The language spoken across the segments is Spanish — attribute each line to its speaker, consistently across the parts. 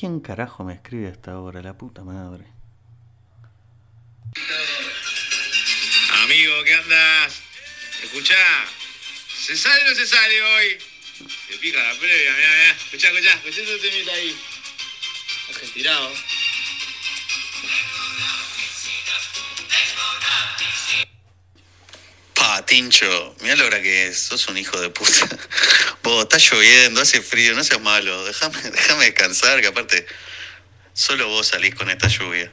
Speaker 1: ¿Quién carajo me escribe a esta hora? La puta madre.
Speaker 2: Amigo, ¿qué andas? Escuchá, ¿se sale o no se sale hoy? Se pica la previa, mirá, mirá. Escuchá, escuchá, escuchá ese temita ahí. Dejen tirado.
Speaker 1: Pa, Tincho, mira la hora que es, sos un hijo de puta. Vos, está lloviendo, hace frío, no seas malo, déjame, déjame descansar, que aparte solo vos salís con esta lluvia.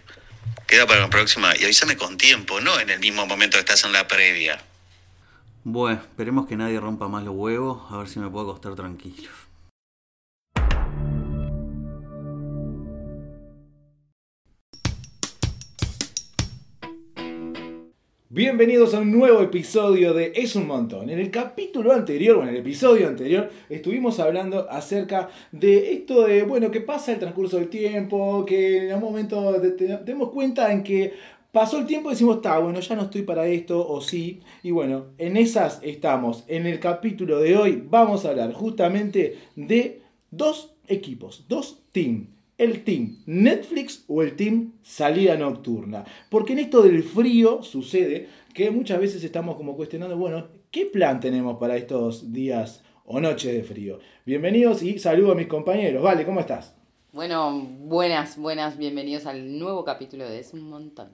Speaker 1: Queda para la próxima y avísame con tiempo, no en el mismo momento que estás en la previa. Bueno, esperemos que nadie rompa más los huevos, a ver si me puedo acostar tranquilo.
Speaker 3: Bienvenidos a un nuevo episodio de Es un montón. En el capítulo anterior, o en el episodio anterior, estuvimos hablando acerca de esto de, bueno, que pasa el transcurso del tiempo, que en algún momento te, te- demos cuenta en que pasó el tiempo y decimos, está, bueno, ya no estoy para esto, o sí. Y bueno, en esas estamos. En el capítulo de hoy vamos a hablar justamente de dos equipos, dos teams. El team Netflix o el team salida nocturna. Porque en esto del frío sucede que muchas veces estamos como cuestionando, bueno, ¿qué plan tenemos para estos días o noches de frío? Bienvenidos y saludo a mis compañeros. Vale, ¿cómo estás?
Speaker 4: Bueno, buenas, buenas, bienvenidos al nuevo capítulo de Es un montón.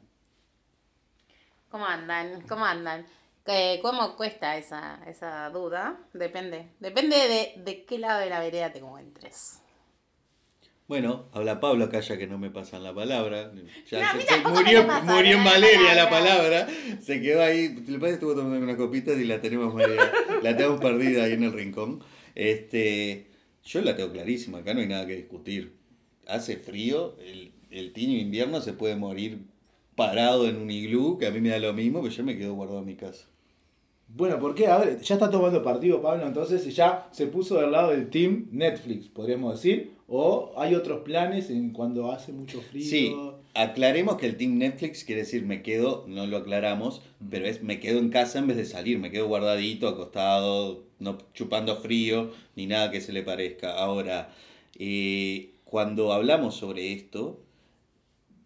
Speaker 5: ¿Cómo andan? ¿Cómo andan? Eh, ¿Cómo cuesta esa, esa duda? Depende. Depende de, de qué lado de la vereda te encuentres.
Speaker 1: Bueno, habla Pablo acá ya que no me pasan la palabra. Ya
Speaker 5: No,
Speaker 1: se- murió, murió en
Speaker 5: la
Speaker 1: Valeria la
Speaker 5: palabra.
Speaker 1: Se quedó ahí. El padre estuvo tomando unas copitas y la tenemos la tenemos perdida ahí en el rincón. Este, yo la tengo clarísima, acá no hay nada que discutir. Hace frío, el, el tiño invierno se puede morir parado en un iglú, que a mí me da lo mismo, pero yo me quedo guardado en mi casa.
Speaker 3: Bueno, ¿por qué? A ver, ya está tomando partido Pablo, entonces y ya se puso del lado del team Netflix, podríamos decir. O hay otros planes en cuando hace mucho frío.
Speaker 1: Sí, aclaremos que el Team Netflix quiere decir me quedo, no lo aclaramos, pero es me quedo en casa en vez de salir, me quedo guardadito, acostado, no chupando frío, ni nada que se le parezca. Ahora, eh, cuando hablamos sobre esto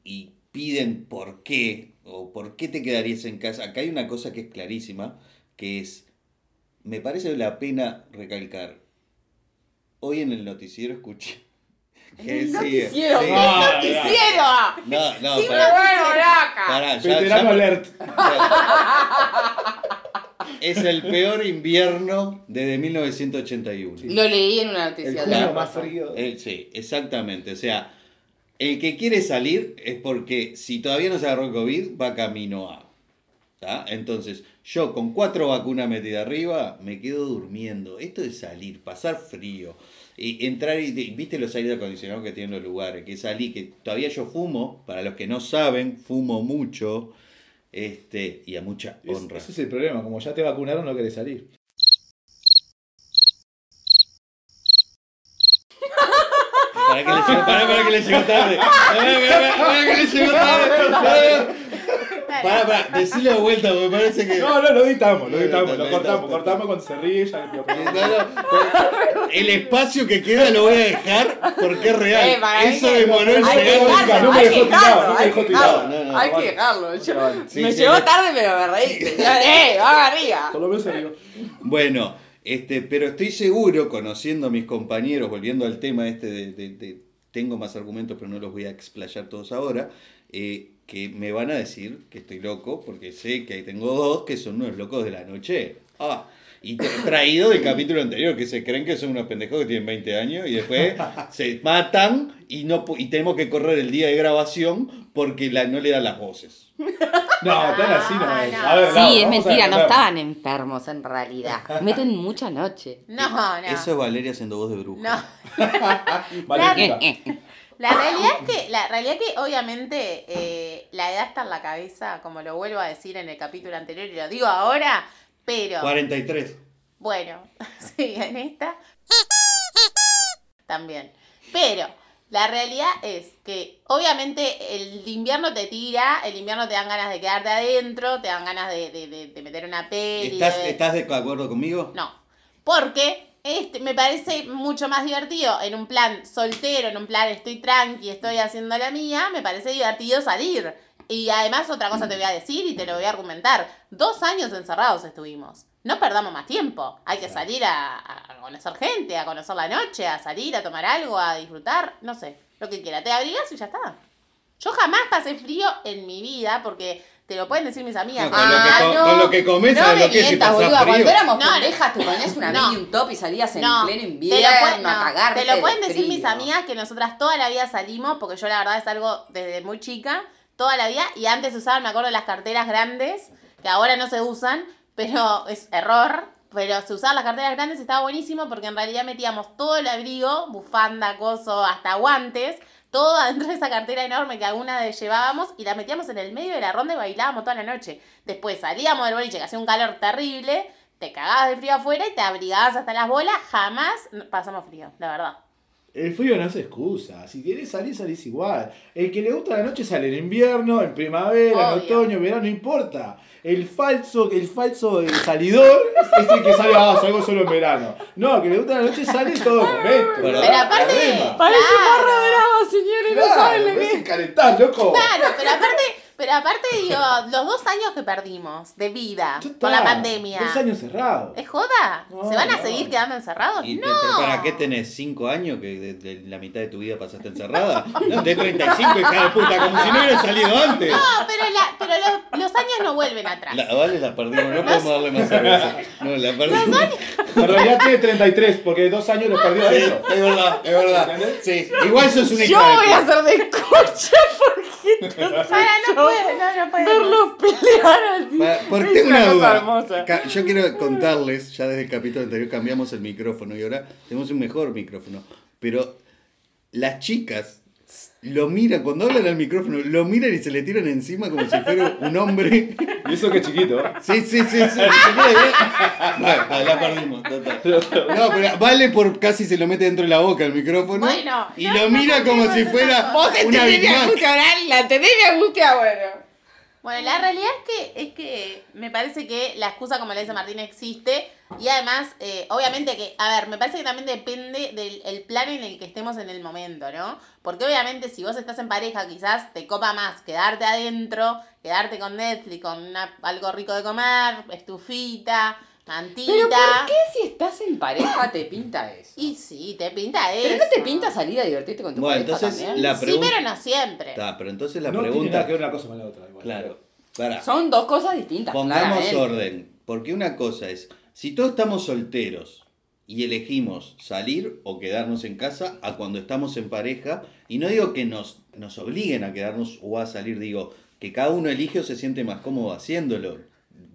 Speaker 1: y piden por qué o por qué te quedarías en casa, acá hay una cosa que es clarísima, que es, me parece la pena recalcar, hoy en el noticiero escuché... que
Speaker 4: ¡El
Speaker 1: sigue-
Speaker 4: noticiero!
Speaker 1: sí.
Speaker 4: ¡El
Speaker 3: Ah,
Speaker 4: noticiero!
Speaker 1: No, no,
Speaker 5: ¡Qué
Speaker 1: pará.
Speaker 5: bueno, loca!
Speaker 1: Pará, ya-
Speaker 3: Veterano
Speaker 1: ya-
Speaker 3: alert.
Speaker 1: Es el peor invierno desde 1981.
Speaker 4: Lo leí en una
Speaker 3: El
Speaker 4: noticia.
Speaker 3: junio
Speaker 4: de
Speaker 3: más frío.
Speaker 1: Sí, exactamente. O sea, el que quiere salir es porque si todavía no se agarró el COVID, va camino a. ¿tá? Entonces, yo con cuatro vacunas metidas arriba, me quedo durmiendo. Esto de salir, pasar frío, y entrar y, viste los aires acondicionados que tienen los lugares, que salí, que todavía yo fumo, para los que no saben, fumo mucho, este, y a mucha
Speaker 3: Es-
Speaker 1: honra.
Speaker 3: ese es el problema, como ya te vacunaron no querés salir.
Speaker 1: Para que le llegó, para, para que le llegó tarde. Para, para, para que le llegó tarde. Para, para, decilo de vuelta, porque parece que.
Speaker 3: No, no, lo editamos, lo editamos, lo cortamos, cortamos cuando se ríe, ya lo
Speaker 1: No, no, el espacio que queda lo voy a dejar porque es real.
Speaker 4: Eh, mí
Speaker 1: Eso demoró en
Speaker 3: llegar. No me dejó tirado, no me dejó tirado.
Speaker 4: dejarlo.
Speaker 1: No, no,
Speaker 4: Hay que dejarlo. Me llegó
Speaker 1: me-
Speaker 4: tarde, pero me reí. ¡Eh! ¡Va arriba!
Speaker 3: Por lo menos se.
Speaker 1: Bueno, este, pero estoy seguro, conociendo a mis compañeros, volviendo al tema este de, de- de- tengo más argumentos, pero no los voy a explayar todos ahora, eh, que me van a decir que estoy loco, porque sé que tengo dos que son unos locos de la noche. Ah, y tra- traído del capítulo anterior, que se creen que son unos pendejos que tienen 20 años y después se matan y, no, y tenemos que correr el día de grabación porque la, no le dan las voces.
Speaker 3: No, tan así no
Speaker 5: Ah,
Speaker 3: es.
Speaker 5: no.
Speaker 3: A ver,
Speaker 4: Sí, es mentira, no estaban enfermos en realidad. Meten mucha noche.
Speaker 5: No, no.
Speaker 1: Eso es Valeria haciendo voz de bruja.
Speaker 5: No.
Speaker 3: Maléfica.
Speaker 5: La realidad es que, la realidad es que obviamente eh, la edad está en la cabeza, como lo vuelvo a decir en el capítulo anterior y lo digo ahora, pero
Speaker 1: 43.
Speaker 5: bueno, sí, en esta también. Pero la realidad es que obviamente el invierno te tira, el invierno te dan ganas de quedarte adentro, te dan ganas de, de- de- de meter una peli.
Speaker 1: ¿Estás, ¿Estás de acuerdo conmigo?
Speaker 5: No, porque Este, me parece mucho más divertido en un plan soltero, en un plan estoy tranqui, estoy haciendo la mía, me parece divertido salir. Y además otra cosa te voy a decir y te lo voy a argumentar. Dos años encerrados estuvimos. No perdamos más tiempo. Hay que salir a, a conocer gente, a conocer la noche, a salir, a tomar algo, a disfrutar, no sé, lo que quiera. Te abrigas y ya está. Yo jamás pasé frío en mi vida porque te lo pueden decir mis amigas.
Speaker 1: No, con lo que co- con lo que comes,
Speaker 4: no
Speaker 1: ¿sabes
Speaker 4: me
Speaker 1: lo que
Speaker 4: mientas,
Speaker 1: pasás
Speaker 4: boluda.
Speaker 1: frío?
Speaker 4: Cuando éramos
Speaker 5: No,
Speaker 4: pendejas, te ponías una
Speaker 5: no.
Speaker 4: mini y un top y salías en
Speaker 5: No,
Speaker 4: pleno
Speaker 5: te lo,
Speaker 4: invierno
Speaker 5: pueden, no,
Speaker 4: a cagarte
Speaker 5: te lo pueden
Speaker 4: de
Speaker 5: decir mis amigas que nosotras toda la vida salimos, porque yo la verdad es algo desde muy chica, toda la vida, y antes usaban, me acuerdo, las carteras grandes, que ahora no se usan, pero es error, pero se usaban las carteras grandes y estaba buenísimo porque en realidad metíamos todo el abrigo, bufanda, coso, hasta guantes, todo adentro de esa cartera enorme que alguna de llevábamos y la metíamos en el medio de la ronda y bailábamos toda la noche. Después salíamos del boliche que hacía un calor terrible, te cagabas de frío afuera y te abrigabas hasta las bolas, jamás pasamos frío, la verdad.
Speaker 3: El frío no es excusa. Si querés salir, salís igual. El que le gusta la noche sale en invierno, en primavera, en otoño, en verano, no importa. El falso, el falso eh, salidor es el que sale, ah, salgo solo en verano. No, el que le gusta la noche sale en todo momento.
Speaker 1: Pero-
Speaker 5: aparte.
Speaker 4: Parece
Speaker 5: Claro.
Speaker 4: Señores, no
Speaker 3: Claro,
Speaker 4: saben lo que
Speaker 3: es encalentar, loco.
Speaker 5: Claro, pero aparte, pero aparte digo, los dos años que perdimos de vida
Speaker 3: Ya
Speaker 5: con la pandemia.
Speaker 3: Dos años cerrados.
Speaker 5: ¿Es joda?
Speaker 3: No,
Speaker 5: ¿Se van a
Speaker 3: no.
Speaker 5: seguir quedando encerrados?
Speaker 1: ¿Y te-
Speaker 5: no.
Speaker 1: pero ¿Para qué tenés 5 años que de, de la mitad de tu vida pasaste encerrada? No, tenés 35, hija de puta, como si no hubiera salido antes.
Speaker 5: No, pero, la, pero los, los años no vuelven atrás.
Speaker 1: La, vale, la perdimos, no podemos darle más cerveza. No, la perdimos.
Speaker 3: En realidad tiene 33, porque dos años los perdió
Speaker 1: Sí,
Speaker 3: adentro.
Speaker 1: es verdad, es verdad. Sí, igual sos una
Speaker 4: Yo
Speaker 1: de
Speaker 4: voy a hacer de escucha porque
Speaker 5: Para, no puedo, no, no
Speaker 4: verlos pelear así.
Speaker 1: Porque
Speaker 4: es
Speaker 1: una duda.
Speaker 4: hermosa.
Speaker 1: Yo quiero contarles, ya desde el capítulo anterior cambiamos el micrófono y ahora tenemos un mejor micrófono. Pero las chicas lo miran, cuando hablan al micrófono, lo miran y se le tiran encima como si fuera un hombre.
Speaker 3: Y eso que es chiquito.
Speaker 1: Sí, sí, sí, sí. Vale, la perdimos. total. No, pero vale por casi se lo mete dentro de la boca el micrófono.
Speaker 5: Bueno,
Speaker 1: y
Speaker 5: no,
Speaker 1: lo
Speaker 5: no
Speaker 1: mira como si fuera
Speaker 4: Vos
Speaker 1: una
Speaker 4: mi
Speaker 1: Mac.
Speaker 4: angustia. La entendés mi angustia, bueno.
Speaker 5: Bueno, la realidad es que, es que me parece que la excusa, como le dice Martín, existe. Y además, eh, obviamente que, a ver, me parece que también depende del el plan en el que estemos en el momento, ¿no? Porque obviamente si vos estás en pareja, quizás te copa más quedarte adentro, quedarte con Netflix, con una- algo rico de comer, estufita, mantita.
Speaker 4: Pero ¿por qué si estás en pareja te pinta eso?
Speaker 5: Y sí, te pinta eso.
Speaker 4: Pero no te pinta salir a divertirte con tu
Speaker 1: Bueno,
Speaker 4: pareja
Speaker 1: entonces
Speaker 4: también.
Speaker 1: la
Speaker 5: Sí, pero no siempre.
Speaker 1: Está, pero entonces la
Speaker 3: no tiene
Speaker 1: pregunta.
Speaker 3: nada que ver una cosa con la otra. igual.
Speaker 1: Claro. Pará.
Speaker 4: Son dos cosas distintas.
Speaker 1: Pongamos
Speaker 4: claramente.
Speaker 1: orden. Porque una cosa es, si todos estamos solteros y elegimos salir o quedarnos en casa a cuando estamos en pareja, y no digo que nos, nos obliguen a quedarnos o a salir, digo que cada uno elige o se siente más cómodo haciéndolo.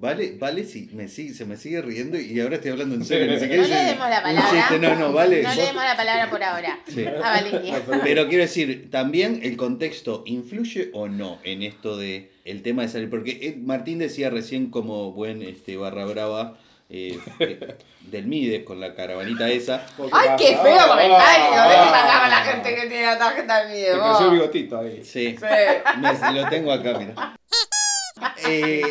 Speaker 1: ¿Vale? ¿Vale? Si me sigue, se me sigue riendo y ahora estoy hablando en serio.
Speaker 5: No le demos la palabra.
Speaker 1: chiste, no, no, vale.
Speaker 5: No
Speaker 1: Vos-
Speaker 5: le demos la palabra por ahora.
Speaker 1: Sí.
Speaker 5: A Valeria.
Speaker 1: Pero quiero decir, también el contexto influye o no en esto de el tema de salir. Porque eh, Martín decía recién como buen este barra brava eh, eh, del Mides con la caravanita esa.
Speaker 4: Ay, qué feo
Speaker 3: Ah,
Speaker 4: comentario.
Speaker 3: ah,
Speaker 4: ¿Dónde sacaba la gente que tiene la tarjeta de mi
Speaker 3: Te creció el bigotito ahí.
Speaker 1: Sí,
Speaker 4: Sí.
Speaker 1: me- lo tengo acá, mira. Eh,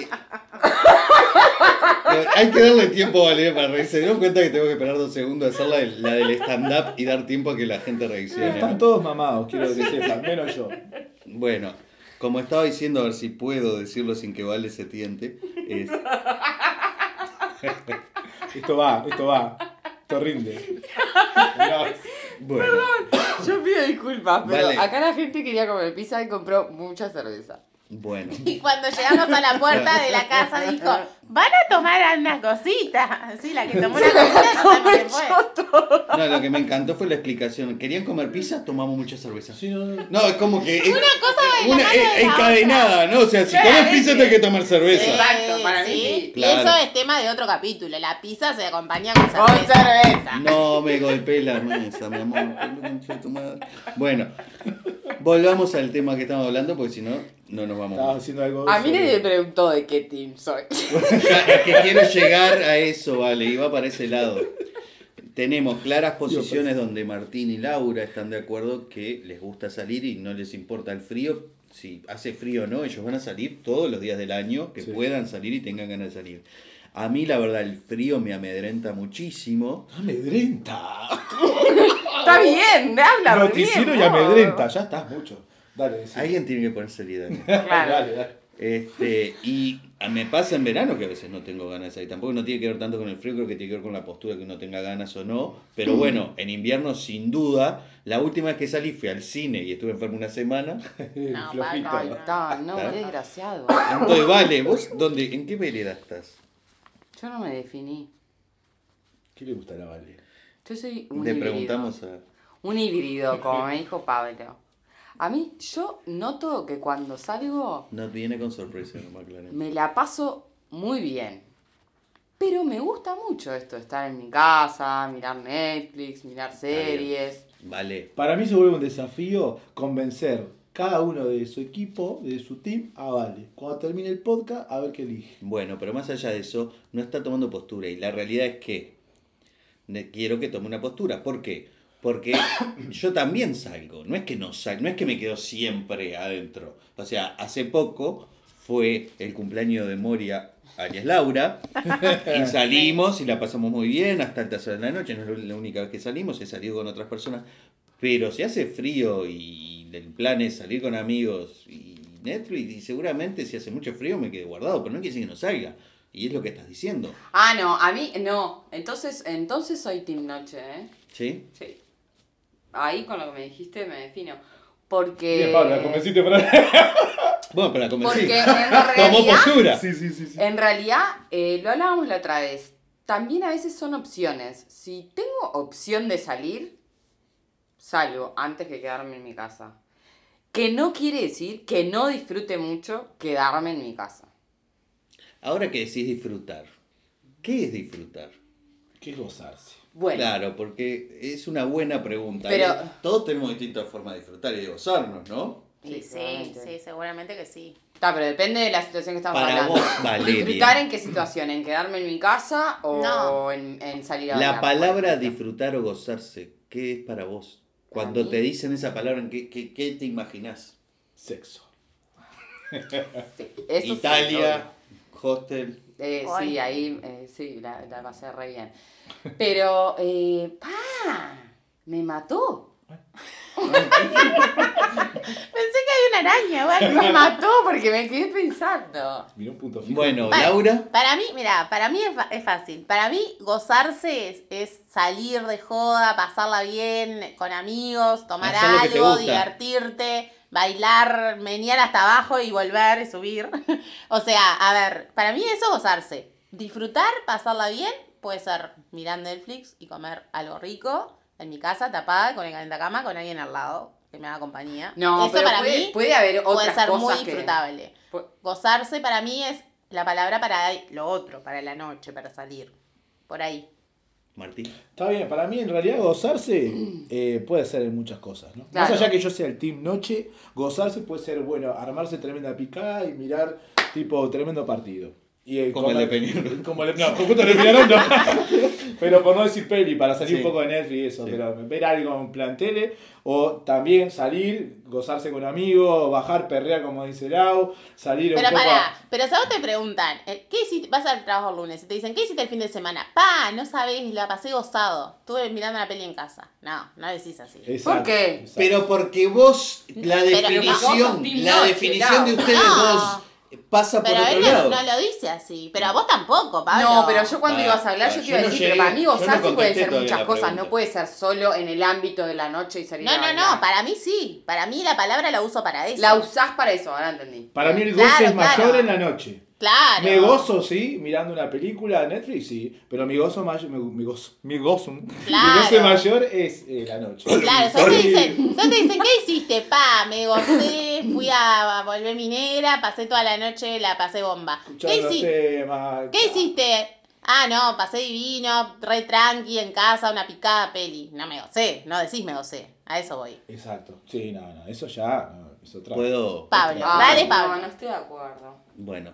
Speaker 1: hay que darle tiempo a Valeria para reírse. ¿Se dieron cuenta que tengo que esperar dos segundos a hacer la, del- la del stand-up y dar tiempo a que la gente reaccione?
Speaker 3: Están todos mamados, quiero que sepan, menos yo.
Speaker 1: Bueno, como estaba diciendo, a ver si puedo decirlo sin que Vale se tiente. es-
Speaker 3: Esto va, esto va. Esto rinde. No,
Speaker 1: bueno,
Speaker 4: Yo pido disculpas, pero acá la gente quería comer pizza y compró mucha cerveza.
Speaker 1: Bueno.
Speaker 5: Y cuando llegamos a la puerta de la casa dijo, van a tomar unas cositas. Sí, la que tomó una cosita no qué fue.
Speaker 1: No, lo que me encantó fue la explicación. ¿Querían comer pizza? Tomamos mucha cerveza.
Speaker 3: sí, no, no.
Speaker 1: No, es como que. Es,
Speaker 5: Una cosa de la mano
Speaker 1: es- encadenada, ¿no? O sea, si comes pizza, tenés que tomar cerveza.
Speaker 5: Sí,
Speaker 4: Exacto, para mí
Speaker 5: sí.
Speaker 1: Claro.
Speaker 5: eso es tema de otro capítulo. La pizza se acompaña con
Speaker 4: Con
Speaker 5: cerveza.
Speaker 4: cerveza.
Speaker 1: No me golpeé la mesa, mi amor. Bueno, volvamos al tema que estamos hablando, porque si no, no nos vamos.
Speaker 3: Estaba haciendo algo.
Speaker 4: A mí
Speaker 3: sobre-
Speaker 4: nadie me preguntó de qué team soy.
Speaker 1: es que quiero llegar a eso, vale, iba para ese lado. Tenemos claras posiciones donde Martín y Laura están de acuerdo que les gusta salir y no les importa el frío. Si hace frío o no, ellos van a salir todos los días del año que
Speaker 3: Sí.
Speaker 1: puedan salir y tengan ganas de salir. A mí, la verdad, el frío me amedrenta muchísimo.
Speaker 3: Amedrenta.
Speaker 4: Está bien, habla
Speaker 3: Noticiero
Speaker 4: bien,
Speaker 3: y amedrenta, ya estás mucho. Dale.
Speaker 1: Alguien tiene que poner solidario.
Speaker 4: Claro.
Speaker 3: Dale, dale.
Speaker 1: Este, y me pasa en verano que a veces no tengo ganas ahí. Tampoco no tiene que ver tanto con el frío, creo que tiene que ver con la postura que uno tenga ganas o no. Pero bueno, en invierno sin duda, la última vez que salí fui al cine y estuve enfermo una semana.
Speaker 5: No,
Speaker 3: Flojito.
Speaker 4: no,
Speaker 1: ¿Está?
Speaker 4: qué desgraciado.
Speaker 1: Entonces, vale, ¿vos dónde, en qué vereda estás?
Speaker 4: Yo no me definí.
Speaker 3: ¿Qué le gusta a la Vale?
Speaker 4: Yo soy un
Speaker 1: Le
Speaker 4: híbrido.
Speaker 1: preguntamos a...
Speaker 4: Un híbrido, como me dijo Pablo. A mí, yo noto que cuando salgo
Speaker 1: Nos viene con sorpresa, no me
Speaker 4: me la paso muy bien. Pero me gusta mucho esto estar en mi casa, mirar Netflix, mirar series.
Speaker 1: Vale.
Speaker 3: Para mí se vuelve un desafío convencer cada uno de su equipo, de su team, a Vale. Cuando termine el podcast, a ver qué elige.
Speaker 1: Bueno, pero más allá de eso, no está tomando postura. Y la realidad es que quiero que tome una postura. ¿Por qué? Porque yo también salgo. No es que no salgo, no es que me quedo siempre adentro. O sea, hace poco fue el cumpleaños de Moria alias Laura. y salimos y la pasamos muy bien hasta altas horas de la noche. No es la única vez que salimos, he salido con otras personas. Pero si hace frío y el plan es salir con amigos y Netflix, y seguramente si hace mucho frío me quede guardado, pero no quiere decir que no salga. Y es lo que estás diciendo.
Speaker 4: Ah, no, a mí no. Entonces, entonces soy Team Noche, ¿eh?
Speaker 1: ¿Sí?
Speaker 4: Sí. Ahí con lo que me dijiste me defino. Porque.
Speaker 3: Bien, Pablo, la convenciste para...
Speaker 1: Bueno, pero la convencí.
Speaker 4: Porque en
Speaker 1: Tomó
Speaker 4: realidad.
Speaker 1: postura.
Speaker 3: sí, sí, sí. sí.
Speaker 4: En realidad, eh, lo hablábamos la otra vez. También a veces son opciones. Si tengo opción de salir, salgo antes que quedarme en mi casa. Que no quiere decir que no disfrute mucho quedarme en mi casa.
Speaker 1: Ahora que decís disfrutar, ¿qué es disfrutar?
Speaker 3: ¿Qué es gozarse?
Speaker 4: Bueno,
Speaker 1: Claro, porque es una buena pregunta.
Speaker 4: Pero-
Speaker 1: Todos tenemos distintas formas de disfrutar y de gozarnos, ¿no?
Speaker 5: Sí, sí,
Speaker 4: seguramente.
Speaker 5: sí, seguramente que sí.
Speaker 4: Está, pero depende de la situación que estamos
Speaker 1: Para
Speaker 4: hablando.
Speaker 1: vos, Valeria.
Speaker 4: ¿Disfrutar en qué situación? ¿En quedarme en mi casa o
Speaker 5: No.
Speaker 4: en, en salir a
Speaker 1: La
Speaker 4: bailar,
Speaker 1: palabra disfrutar o gozarse, ¿qué es para vos? Cuando te dicen esa palabra, ¿en ¿qué, qué, qué te imaginás?
Speaker 3: Sexo.
Speaker 4: Sí, eso sí,
Speaker 1: Italia, hostel.
Speaker 4: Eh, sí, ahí eh, sí, la, la pasé re bien. Pero, eh, ¡pa! Me mató.
Speaker 5: Pensé que había una araña, bueno.
Speaker 4: Me mató porque me quedé pensando.
Speaker 3: Mira un punto fijo.
Speaker 1: Bueno,
Speaker 5: Para-
Speaker 1: Laura,
Speaker 5: Para mí, mira, para mí es, fa- es fácil. Para mí, gozarse es, es salir de joda, pasarla bien con amigos, tomar
Speaker 1: Hacer lo que te
Speaker 5: algo,
Speaker 1: gusta.
Speaker 5: divertirte, bailar, menear hasta abajo y volver y subir. o sea, a ver, para mí eso es gozarse. Disfrutar, pasarla bien, puede ser mirar Netflix y comer algo rico en mi casa, tapada, con el calentacama, con alguien al lado que me haga compañía.
Speaker 4: No,
Speaker 5: eso
Speaker 4: pero
Speaker 5: para
Speaker 4: puede,
Speaker 5: mí
Speaker 4: puede haber
Speaker 5: puede
Speaker 4: otras
Speaker 5: ser muy
Speaker 4: cosas que...
Speaker 5: disfrutable.
Speaker 4: Pu-
Speaker 5: Gozarse para mí es la palabra para lo otro, para la noche, para salir. Por ahí.
Speaker 1: Martín.
Speaker 3: Está bien, para mí en realidad gozarse eh, puede ser en muchas cosas, ¿no?
Speaker 4: Claro.
Speaker 3: Más allá que yo sea el team noche, gozarse puede ser, bueno, armarse tremenda picada y mirar tipo tremendo partido. Y,
Speaker 1: Como el de Peñarol.
Speaker 3: Como el, no, justo el de Peñarol no. pero por no decir peli, para salir
Speaker 1: Sí.
Speaker 3: un poco de Netflix y eso,
Speaker 1: Sí.
Speaker 3: pero ver algo en plan tele, o también salir, gozarse con amigos, bajar, perrear como dice Lau, salir
Speaker 5: Pero
Speaker 3: un poco...
Speaker 5: para, pero si a vos te preguntan, eh, ¿qué hiciste? Vas al trabajo el lunes y te dicen, ¿qué hiciste el fin de semana? Pa, no sabés, la pasé gozado. Estuve mirando una peli en casa. No, no decís así.
Speaker 3: Exacto,
Speaker 4: ¿Por qué?
Speaker 3: exacto.
Speaker 1: Pero porque vos, la definición, la
Speaker 4: noche,
Speaker 1: definición de ustedes
Speaker 5: No.
Speaker 1: dos pasa por
Speaker 5: Pero
Speaker 1: otro
Speaker 5: él
Speaker 1: lado.
Speaker 5: no, no lo dice así. Pero a vos tampoco, Pablo.
Speaker 4: No, pero yo cuando
Speaker 1: Ah,
Speaker 4: ibas a hablar,
Speaker 1: ah,
Speaker 4: yo te iba a
Speaker 1: no
Speaker 4: decir,
Speaker 1: llegué-
Speaker 4: pero para mí
Speaker 1: yo no
Speaker 4: gozarse puede ser muchas cosas,
Speaker 1: pregunta.
Speaker 4: no puede ser solo en el ámbito de la noche y salir
Speaker 5: No,
Speaker 4: a
Speaker 5: no,
Speaker 4: bailar.
Speaker 5: no, para mí sí. Para mí la palabra la uso para eso.
Speaker 4: La usás para eso, ahora entendí.
Speaker 3: Para mí el goce
Speaker 5: Claro,
Speaker 3: es mayor
Speaker 5: claro.
Speaker 3: en la noche.
Speaker 5: Claro.
Speaker 3: Me gozo, sí, mirando una película de Netflix, sí, pero mi gozo mayor, mi, mi gozo, mi gozo, mi
Speaker 5: Claro.
Speaker 3: goce mayor es eh, la noche.
Speaker 5: Claro, solo te dicen, solo te dicen, ¿qué hiciste? Pa, me gocé, fui a, a volver minera, pasé toda la noche, la pasé bomba. ¿Qué hiciste?
Speaker 3: temas.
Speaker 5: ¿Qué hiciste? Ah, no, pasé divino, re tranqui en casa, una picada peli. No me gocé, no decís me gocé. A eso voy.
Speaker 3: Exacto, sí, no, no, eso ya no, es otra.
Speaker 1: Puedo.
Speaker 5: Pablo,
Speaker 4: Ah,
Speaker 5: dale,
Speaker 4: no,
Speaker 5: Pablo.
Speaker 4: no estoy de acuerdo.
Speaker 1: Bueno,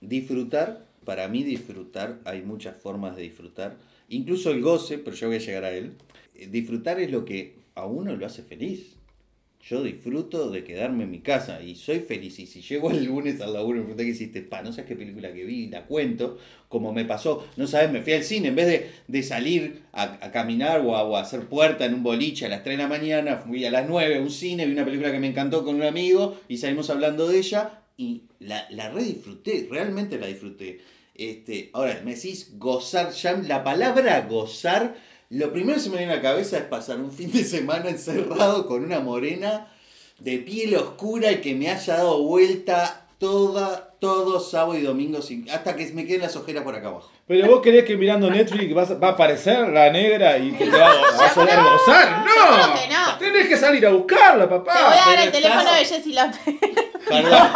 Speaker 1: disfrutar, para mí disfrutar, hay muchas formas de disfrutar, incluso el goce, pero yo voy a llegar a él. Eh, Disfrutar es lo que a uno lo hace feliz. Yo disfruto de quedarme en mi casa y soy feliz. Y si llego el lunes al laburo y me preguntan qué hiciste, pa, no sabes qué película que vi, la cuento, como me pasó. No sabes, me fui al cine, en vez de, de salir a, a caminar o a, o hacer puerta en un boliche a las 3 de la mañana, fui a las 9 a un cine, vi una película que me encantó con un amigo y salimos hablando de ella y la, la re disfruté, realmente la disfruté. Este, ahora, me decís gozar, la palabra gozar, lo primero que se me viene a la cabeza es pasar un fin de semana encerrado con una morena de piel oscura y que me haya dado vuelta toda, todo sábado y domingo sin- hasta que me queden las ojeras por acá abajo.
Speaker 3: Pero vos creés que mirando Netflix vas- va a aparecer la negra y que te va, vas a poder gozar. ¡No!
Speaker 5: que no.
Speaker 3: Tenés que salir a buscarla,
Speaker 5: Te voy
Speaker 3: papá.
Speaker 5: a dar el teléfono
Speaker 1: estás-
Speaker 5: de Jessy López.
Speaker 1: Perdón,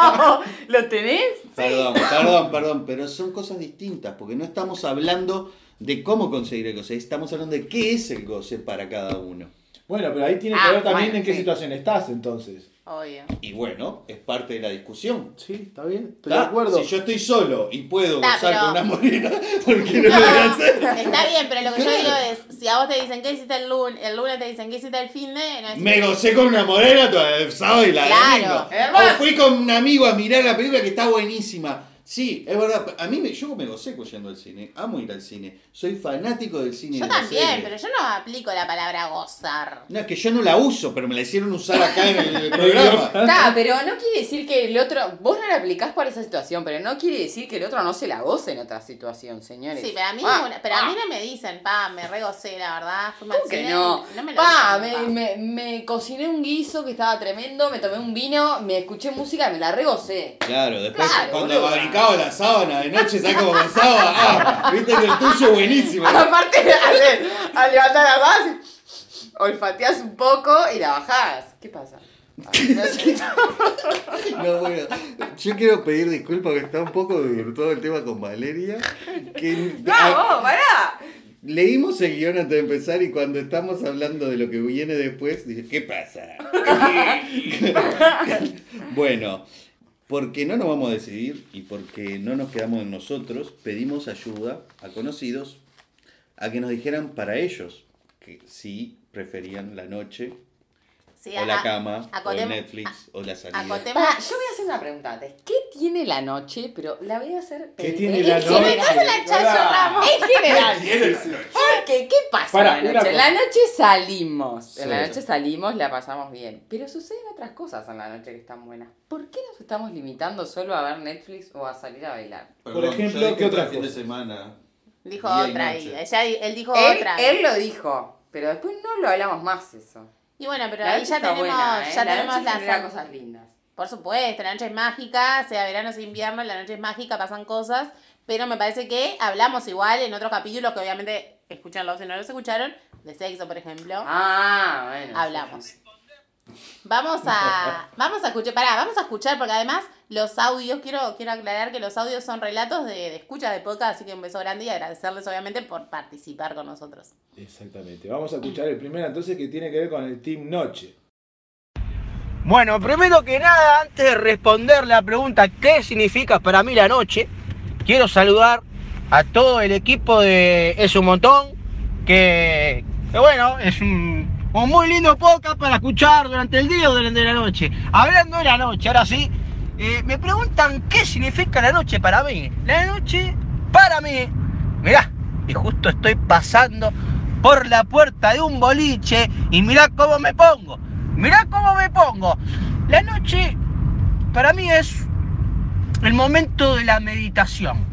Speaker 4: ¿Lo tenés?
Speaker 1: perdón, perdón, perdón, pero son cosas distintas, porque no estamos hablando de cómo conseguir el goce, estamos hablando de qué es el goce para cada uno.
Speaker 3: Bueno, pero ahí tiene que
Speaker 4: Ah,
Speaker 3: ver también
Speaker 4: bueno,
Speaker 3: en qué
Speaker 4: sí.
Speaker 3: situación estás entonces.
Speaker 5: Obvio.
Speaker 1: Y bueno, es parte de la discusión.
Speaker 3: Sí, está bien. Estoy de acuerdo.
Speaker 1: Si yo estoy solo y puedo
Speaker 5: Tá,
Speaker 1: gozar
Speaker 5: pero-
Speaker 1: con una morena, ¿por qué no
Speaker 5: No,
Speaker 1: lo voy a hacer?
Speaker 5: está bien, pero lo que yo digo es, si a vos te dicen qué hiciste el lunes, el lunes te dicen qué hiciste el fin de, no
Speaker 1: Me gocé con una morena todo el sábado y la
Speaker 5: Claro.
Speaker 1: domingo.
Speaker 4: Hermano.
Speaker 1: O fui con un amigo a mirar la película que está buenísima. Sí, es verdad. A mí me, yo me gocé yendo al cine. Amo ir al cine. Soy fanático del cine. y
Speaker 5: Yo
Speaker 1: de
Speaker 5: también, pero yo no aplico la palabra gozar.
Speaker 1: No, es que yo no la uso, pero me la hicieron usar acá en el programa.
Speaker 4: Está, pero no quiere decir que el otro. Vos no la aplicás para esa situación, pero no quiere decir que el otro no se la goce en otra situación, señores.
Speaker 5: Sí, pero a mí,
Speaker 4: Ah,
Speaker 5: ninguna- pero a mí
Speaker 4: ah.
Speaker 5: no me dicen, pa, me regocé, la verdad. Fuimos
Speaker 4: ¿Cómo que no?
Speaker 5: No me lo
Speaker 4: Pa,
Speaker 5: dicen,
Speaker 4: me,
Speaker 5: pa.
Speaker 4: me, me cociné un guiso que estaba tremendo, me tomé un vino, me escuché música, me la regocé.
Speaker 1: Claro, después
Speaker 4: Claro,
Speaker 1: cuando fabricaba la sábana de noche, ¿sabes cómo gozaba? Ah, viste que el tuyo es buenísimo.
Speaker 4: Aparte, al, al levantar la base, olfateás un poco y la bajás. ¿Qué pasa?
Speaker 1: No, bueno, yo quiero pedir disculpas que está un poco desvirtuado el tema con Valeria. Que,
Speaker 4: No,
Speaker 1: a-
Speaker 4: vos, pará.
Speaker 1: leímos el guion antes de empezar y cuando estamos hablando de lo que viene después, dije, ¿qué pasa? bueno, porque no nos vamos a decidir y porque no nos quedamos en nosotros, pedimos ayuda a conocidos a que nos dijeran para ellos que sí preferían la noche
Speaker 5: Sí,
Speaker 1: o la cama o el
Speaker 5: acotemos-
Speaker 1: Netflix o la salida.
Speaker 4: yo voy a hacer una pregunta antes. ¿Qué tiene la noche? Pero la voy a hacer.
Speaker 3: ¿Qué
Speaker 4: en-
Speaker 3: tiene
Speaker 4: en
Speaker 3: la noche?
Speaker 5: En
Speaker 4: general. Porque, ¿qué pasa
Speaker 3: Pará,
Speaker 4: en la noche? En la noche salimos. En la noche salimos, la pasamos bien. Pero suceden otras cosas en la noche que están buenas. ¿Por qué nos estamos limitando solo a ver Netflix o a salir a bailar?
Speaker 3: Por ejemplo, ¿qué otra
Speaker 1: fin de semana.
Speaker 5: Dijo otra. Ella, él dijo
Speaker 4: Él,
Speaker 5: otra.
Speaker 4: él lo dijo, pero después no lo hablamos más eso.
Speaker 5: Y bueno, pero
Speaker 4: la
Speaker 5: ahí ya tenemos,
Speaker 4: buena, ¿eh?
Speaker 5: ya
Speaker 4: la
Speaker 5: tenemos
Speaker 4: noche
Speaker 5: las
Speaker 4: cosas lindas.
Speaker 5: Por supuesto, la noche es mágica, sea verano, sea invierno, la noche es mágica, pasan cosas, pero me parece que hablamos igual en otros capítulos que obviamente escúchanlos si no los escucharon, de sexo, por ejemplo.
Speaker 4: Ah, bueno.
Speaker 5: hablamos. Vamos a vamos a escuchar, pará, vamos a escuchar porque además los audios, quiero quiero aclarar que los audios son relatos de, de escucha de podcast, así que un beso grande y agradecerles obviamente por participar con nosotros.
Speaker 3: Exactamente. Vamos a escuchar el primero entonces que tiene que ver con el Team Noche.
Speaker 6: Bueno, primero que nada, antes de responder la pregunta ¿qué significa para mí la noche? Quiero saludar a todo el equipo de Es un montón, que, que bueno, es un, un muy lindo podcast para escuchar durante el día o durante la noche. Hablando de la noche, ahora sí, eh, me preguntan qué significa la noche para mí. La noche para mí, mirá, y justo estoy pasando por la puerta de un boliche y mirá cómo me pongo. Mirá cómo me pongo. La noche para mí es el momento de la meditación.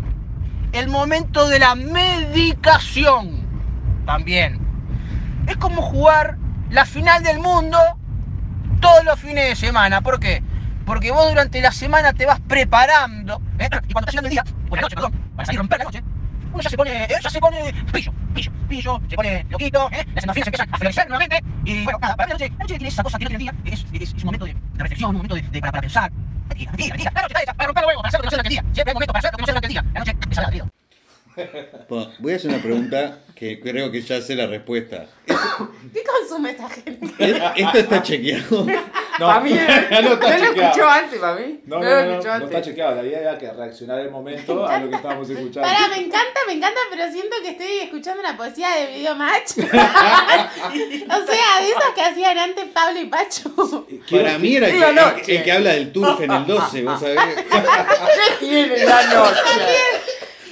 Speaker 6: El momento de la medicación. También. Es como jugar la final del mundo todos los fines de semana. ¿Por qué? Porque vos durante la semana te vas preparando. ¿eh? Y cuando está llegando el día, o la noche, perdón, para salir a romper la noche, uno ya se pone, eh, ya se pone pillo, pillo, pillo, se pone loquito, ¿eh? las endorfinas empiezan a florecer nuevamente. Y bueno, nada, para mí la noche, la noche tiene esa cosa que no tiene el día, es, es, es un momento de, de reflexión, un momento de, de- para, para pensar. La noche está hecha para romper luego, para hacer lo que no durante el día. Siempre hay momento para hacer lo que no durante el día. La noche es alargado.
Speaker 1: Bueno, voy a hacer una pregunta que creo que ya sé la respuesta.
Speaker 5: ¿Qué consume esta gente?
Speaker 1: ¿Esto está chequeado?
Speaker 3: No,
Speaker 4: Para mí,
Speaker 3: no está
Speaker 4: no lo escuchó antes, para mí.
Speaker 3: No, no,
Speaker 4: lo
Speaker 3: no, no,
Speaker 4: escuchó
Speaker 3: no
Speaker 4: antes.
Speaker 3: está chequeado. La idea era que reaccionar al momento a lo que estábamos escuchando.
Speaker 5: Pará, me encanta, me encanta, pero siento que estoy escuchando una poesía de Video Match. o sea, de esas que hacían antes Pablo y Pacho.
Speaker 3: Quiero
Speaker 1: Para mí era el
Speaker 4: La
Speaker 1: que,
Speaker 4: noche.
Speaker 1: el que habla del turf en el 12, vos sabés.
Speaker 4: ¿Qué tiene la noche?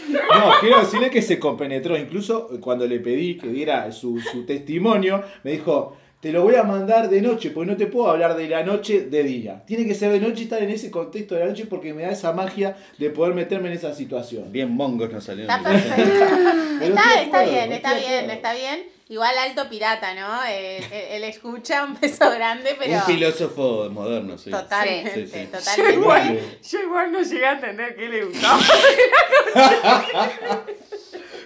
Speaker 3: No, quiero decirle que se compenetró. Incluso cuando le pedí que diera su, su testimonio, me dijo, te lo voy a mandar de noche, porque no te puedo hablar de la noche de día. Tiene que ser de noche y estar en ese contexto de la noche porque me da esa magia de poder meterme en esa situación.
Speaker 1: Bien mongos nos salieron.
Speaker 5: Está perfecto. Está, bien, está bien, está bien. Igual alto pirata, ¿no? Eh, él, él escucha un beso grande, pero.
Speaker 1: Un filósofo moderno, sí.
Speaker 5: Totalmente,
Speaker 1: Sí, sí.
Speaker 4: Yo
Speaker 5: totalmente.
Speaker 4: igual, yo igual no llegué a entender qué le gustaba.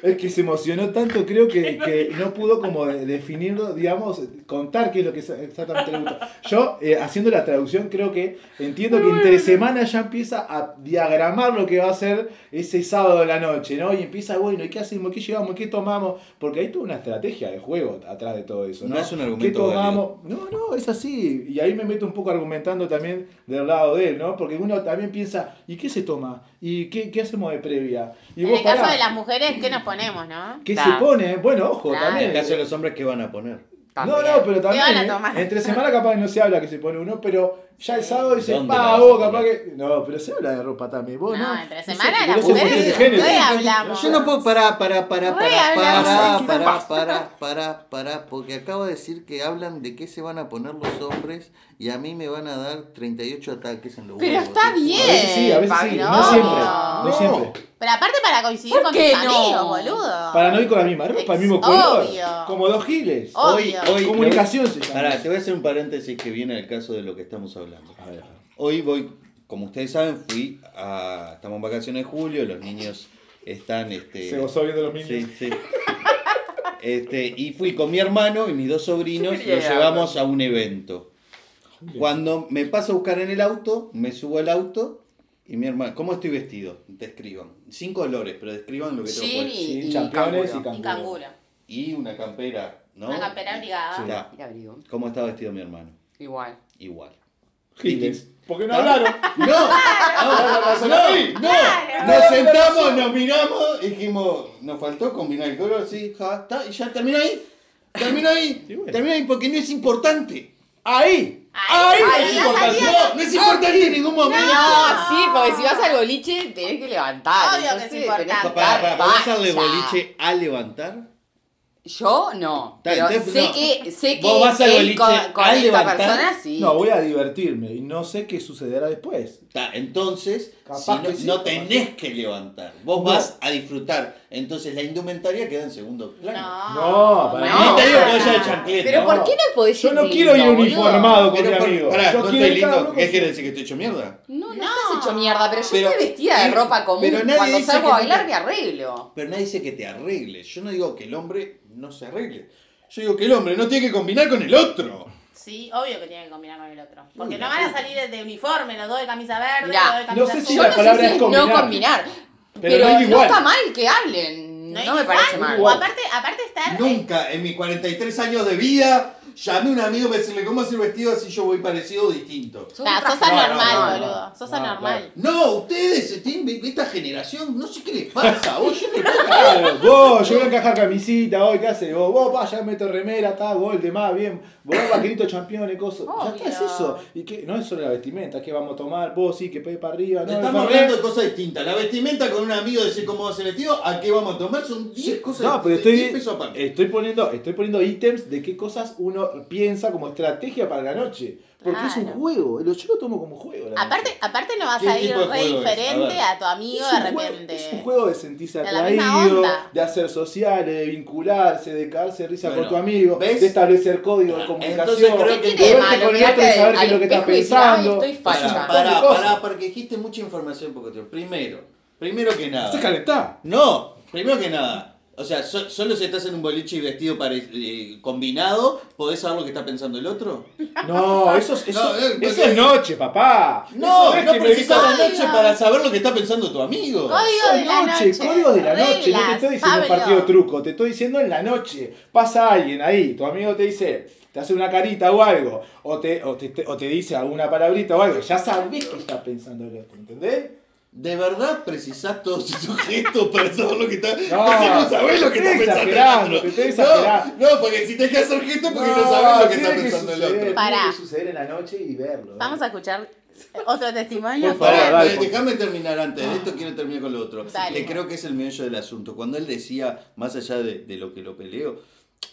Speaker 3: Es que se emocionó tanto, creo que, que no pudo como de- definirlo, digamos, contar qué es lo que sa- exactamente le gusta. Yo, eh, haciendo la traducción, creo que entiendo que entre semana ya empieza a diagramar lo que va a ser ese sábado de la noche, ¿no? Y empieza, bueno, ¿y qué hacemos? ¿Qué llevamos? ¿Qué tomamos? Porque hay toda una estrategia de juego atrás de todo eso, ¿no?
Speaker 1: No es un
Speaker 3: ¿Qué
Speaker 1: argumento
Speaker 3: tomamos? No, no, es así. Y ahí me meto un poco argumentando también del lado de él, ¿no? Porque uno también piensa, ¿y qué se toma? ¿Y qué, qué hacemos de previa? Y
Speaker 5: En
Speaker 3: vos,
Speaker 5: el caso de las mujeres, ¿qué nos ponemos, no?
Speaker 3: ¿Qué
Speaker 4: Claro.
Speaker 3: se pone? Bueno, ojo,
Speaker 5: Claro.
Speaker 1: En
Speaker 3: también.
Speaker 1: el caso de los hombres, ¿qué van a poner?
Speaker 3: No,
Speaker 4: También.
Speaker 3: no, pero también.
Speaker 5: van a
Speaker 3: ¿eh?
Speaker 5: tomar?
Speaker 3: Entre semana capaz que no se habla que se pone uno, pero ya el sábado dice,
Speaker 1: ¿Dónde la
Speaker 3: pa, vos capaz que. No, pero se habla de ropa también. Vos no.
Speaker 5: No, entre semana las mujeres
Speaker 3: de género.
Speaker 5: re hablamos.
Speaker 1: Yo no puedo parar, para, para,
Speaker 5: Re
Speaker 1: para,
Speaker 5: hablamos.
Speaker 1: para, para, para, para, para, porque acabo de decir que hablan de qué se van a poner los hombres y a mí me van a dar 38 ataques en los
Speaker 5: Pero
Speaker 1: huevos.
Speaker 5: está bien.
Speaker 3: A veces sí, a veces sí. No siempre.
Speaker 5: No.
Speaker 3: No siempre.
Speaker 5: Pero aparte para coincidir
Speaker 4: ¿Por
Speaker 5: con tus
Speaker 4: no?
Speaker 5: amigos, boludo.
Speaker 3: Para no ir con la misma ropa, el mismo color.
Speaker 5: obvio.
Speaker 3: Como dos giles.
Speaker 5: Obvio.
Speaker 1: Hoy, hoy,
Speaker 3: Comunicación se llama.
Speaker 1: Pará, te voy a hacer un paréntesis que viene al caso de lo que estamos hablando.
Speaker 3: A ver.
Speaker 1: Hoy voy, como ustedes saben, fui a. Estamos en vacaciones de julio, los niños están. Este,
Speaker 3: Se gozó viendo los niños.
Speaker 1: Sí, sí. Este, y fui con mi hermano y mis dos sobrinos,
Speaker 4: quería
Speaker 1: los llevamos a un evento. Cuando me paso a buscar en el auto, me subo al auto y mi hermano, ¿cómo estoy vestido? Describan. Sin colores, pero describan lo que tengo puesto.
Speaker 4: y,
Speaker 3: Sí,
Speaker 4: y
Speaker 3: campeones y
Speaker 4: canguro.
Speaker 5: Y canguro.
Speaker 1: Y una campera, ¿no?
Speaker 5: Una campera abrigada.
Speaker 4: Y abrigo.
Speaker 1: ¿Cómo está vestido mi hermano?
Speaker 4: Igual.
Speaker 1: Igual.
Speaker 3: Giles. ¿Por qué no
Speaker 1: ¿Ah?
Speaker 3: hablaron?
Speaker 1: ¡No! ¡No! ¡No!
Speaker 5: Claro.
Speaker 1: Nos sentamos, nos miramos y dijimos, nos faltó combinar el color así, ja, está, y ya termina ahí. Termina ahí.
Speaker 3: Bueno.
Speaker 1: Termina ahí porque no es importante.
Speaker 3: ¡Ahí!
Speaker 5: Ahí,
Speaker 3: ¡Ahí! es
Speaker 5: no
Speaker 3: importante.
Speaker 1: No, no es importante en ningún momento.
Speaker 4: No, sí, porque si vas al boliche tenés que levantar.
Speaker 5: Obvio que es importante.
Speaker 1: Para, para, ¿podés hacerle
Speaker 4: facha.
Speaker 1: boliche a levantar?
Speaker 4: Yo no. Pero sé
Speaker 1: no.
Speaker 4: que, sé que
Speaker 1: Vos vas al
Speaker 4: él
Speaker 1: boliche
Speaker 4: con, con
Speaker 1: a
Speaker 4: esta
Speaker 1: levantar.
Speaker 4: persona sí.
Speaker 3: No, voy a divertirme y no sé qué sucederá después.
Speaker 1: Entonces,
Speaker 3: Capaz
Speaker 1: si no,
Speaker 3: que sí,
Speaker 1: no
Speaker 3: capaz
Speaker 1: tenés que levantar. Vos
Speaker 3: No.
Speaker 1: vas a disfrutar. Entonces la indumentaria queda en segundo plano.
Speaker 5: No.
Speaker 3: No, para
Speaker 4: No.
Speaker 1: Ni te digo que
Speaker 4: no.
Speaker 1: vaya de chancleta.
Speaker 4: Pero
Speaker 3: No.
Speaker 4: ¿por qué no podés
Speaker 3: Yo no quiero ir uniformado con mi
Speaker 1: por-
Speaker 3: amigo.
Speaker 1: pará,
Speaker 3: Yo
Speaker 1: no
Speaker 3: quiero
Speaker 1: estoy lindo. ¿Qué
Speaker 3: con
Speaker 1: quiere decir que estoy hecho mierda?
Speaker 4: No, no,
Speaker 5: No.
Speaker 4: estás hecho mierda, pero yo
Speaker 1: Pero-
Speaker 4: estoy vestida de ropa común.
Speaker 1: pero nadie
Speaker 4: Cuando
Speaker 1: dice
Speaker 4: salgo
Speaker 1: que
Speaker 4: a bailar
Speaker 1: te-
Speaker 4: me arreglo.
Speaker 1: Pero nadie dice que te arregles. Yo no digo que el hombre no se arregle. Yo digo que el hombre no tiene que combinar con el otro.
Speaker 5: Sí, obvio que tienen que combinar con el otro. Porque
Speaker 1: Uy,
Speaker 5: no van a salir de uniforme, los dos de camisa verde,
Speaker 4: Mirá,
Speaker 5: los dos de camisa
Speaker 3: no sé si
Speaker 5: azul.
Speaker 4: Yo
Speaker 3: la
Speaker 4: no
Speaker 3: palabra
Speaker 4: sé
Speaker 3: es
Speaker 4: si
Speaker 3: combinar.
Speaker 4: no combinar.
Speaker 3: Pero
Speaker 4: Pero,
Speaker 3: no
Speaker 4: no,
Speaker 3: es igual.
Speaker 4: está mal que hablen. No,
Speaker 5: es
Speaker 4: me
Speaker 5: igual.
Speaker 4: parece mal.
Speaker 5: O aparte, aparte estar.
Speaker 1: Nunca en mis 43 años de vida llamé a un amigo para decirle cómo hacer vestido así yo voy parecido o distinto.
Speaker 4: Sos
Speaker 5: Nah, sos anormal,
Speaker 3: no, no,
Speaker 5: boludo. Sos
Speaker 3: no,
Speaker 5: anormal.
Speaker 1: No, ustedes, tienen- esta generación, no sé qué les pasa. Vos, yo no puedo
Speaker 3: vos, yo voy a encajar camisita hoy, ¿qué haces? Vos, vos, va, ya meto remera, está, gol, de más, bien. Vos, vaquerito campeones, cosas. Ya está, es eso. Y que no es solo la vestimenta, ¿qué vamos a tomar? Vos sí, que pegue para arriba. No,
Speaker 1: Estamos
Speaker 3: el
Speaker 1: hablando de cosas distintas. La vestimenta con un amigo decir cómo va a ser vestido, a qué vamos a tomar, son 10 cosas
Speaker 3: No, pero
Speaker 1: 10
Speaker 3: estoy,
Speaker 1: pesos aparte.
Speaker 3: estoy poniendo estoy poniendo ítems de qué cosas uno piensa como estrategia para la noche. Porque es un juego. Yo lo tomo como juego. la
Speaker 5: Aparte,
Speaker 3: noche.
Speaker 5: aparte no vas
Speaker 1: ¿Qué
Speaker 5: a ir
Speaker 1: de
Speaker 5: re?
Speaker 1: A
Speaker 5: diferente
Speaker 1: ver.
Speaker 5: a, tu amigo de
Speaker 3: un, juego,
Speaker 5: repente.
Speaker 3: es un juego de sentirse
Speaker 5: De
Speaker 3: atraído,
Speaker 5: onda.
Speaker 3: de hacer sociales, de vincularse, de cagarse de risa
Speaker 1: Bueno,
Speaker 3: con tu amigo,
Speaker 1: ¿ves?
Speaker 3: de establecer código de comunicación,
Speaker 1: creo
Speaker 3: de
Speaker 1: que-
Speaker 4: ¿Qué tiene de
Speaker 3: verte con el otro y saber qué es lo que está
Speaker 4: espejo y decir, "Ay,
Speaker 3: pensando.
Speaker 4: estoy
Speaker 1: Pará,
Speaker 4: facha".
Speaker 3: montón de
Speaker 1: pará, pará, porque dijiste mucha información tiempo. Primero, primero que nada.
Speaker 3: Se calentá.
Speaker 1: No, primero que nada. O sea, so- solo si estás en un boliche y vestido pare- eh, combinado, ¿podés saber lo que está pensando el otro?
Speaker 3: No, eso, es- eso,
Speaker 1: No, eh,
Speaker 3: eso
Speaker 1: porque-
Speaker 3: es noche, papá.
Speaker 1: No,
Speaker 3: Eso es
Speaker 1: no
Speaker 3: que me
Speaker 1: precisas la noche para saber lo que está pensando tu amigo.
Speaker 5: Código
Speaker 3: Eso
Speaker 5: de
Speaker 3: es
Speaker 5: la
Speaker 3: noche,
Speaker 5: noche.
Speaker 3: código de la noche. No te estoy diciendo
Speaker 5: Pablo.
Speaker 3: partido truco, te estoy diciendo en la noche. Pasa alguien ahí, tu amigo te dice, te hace una carita o algo, o te, o te, te- o te dice alguna palabrita o algo, ya sabés qué está pensando el otro, ¿entendés?
Speaker 1: ¿De verdad precisás todos esos gestos para saber lo que está
Speaker 3: No,
Speaker 1: Porque no sabés lo que está pensando el otro. No, no, porque si te que hacer gestos porque no, sabés lo que está pensando el
Speaker 3: suceder,
Speaker 1: otro.
Speaker 5: Pará.
Speaker 3: Tiene que suceder en la noche y verlo.
Speaker 5: Vamos a escuchar otro testimonio.
Speaker 3: Por favor,
Speaker 1: Pará,
Speaker 3: dale,
Speaker 1: eh, déjame terminar antes de esto, quiero terminar con lo otro.
Speaker 5: Dale.
Speaker 1: Que creo que es el meollo del asunto. Cuando él decía, más allá de, de lo que lo peleo,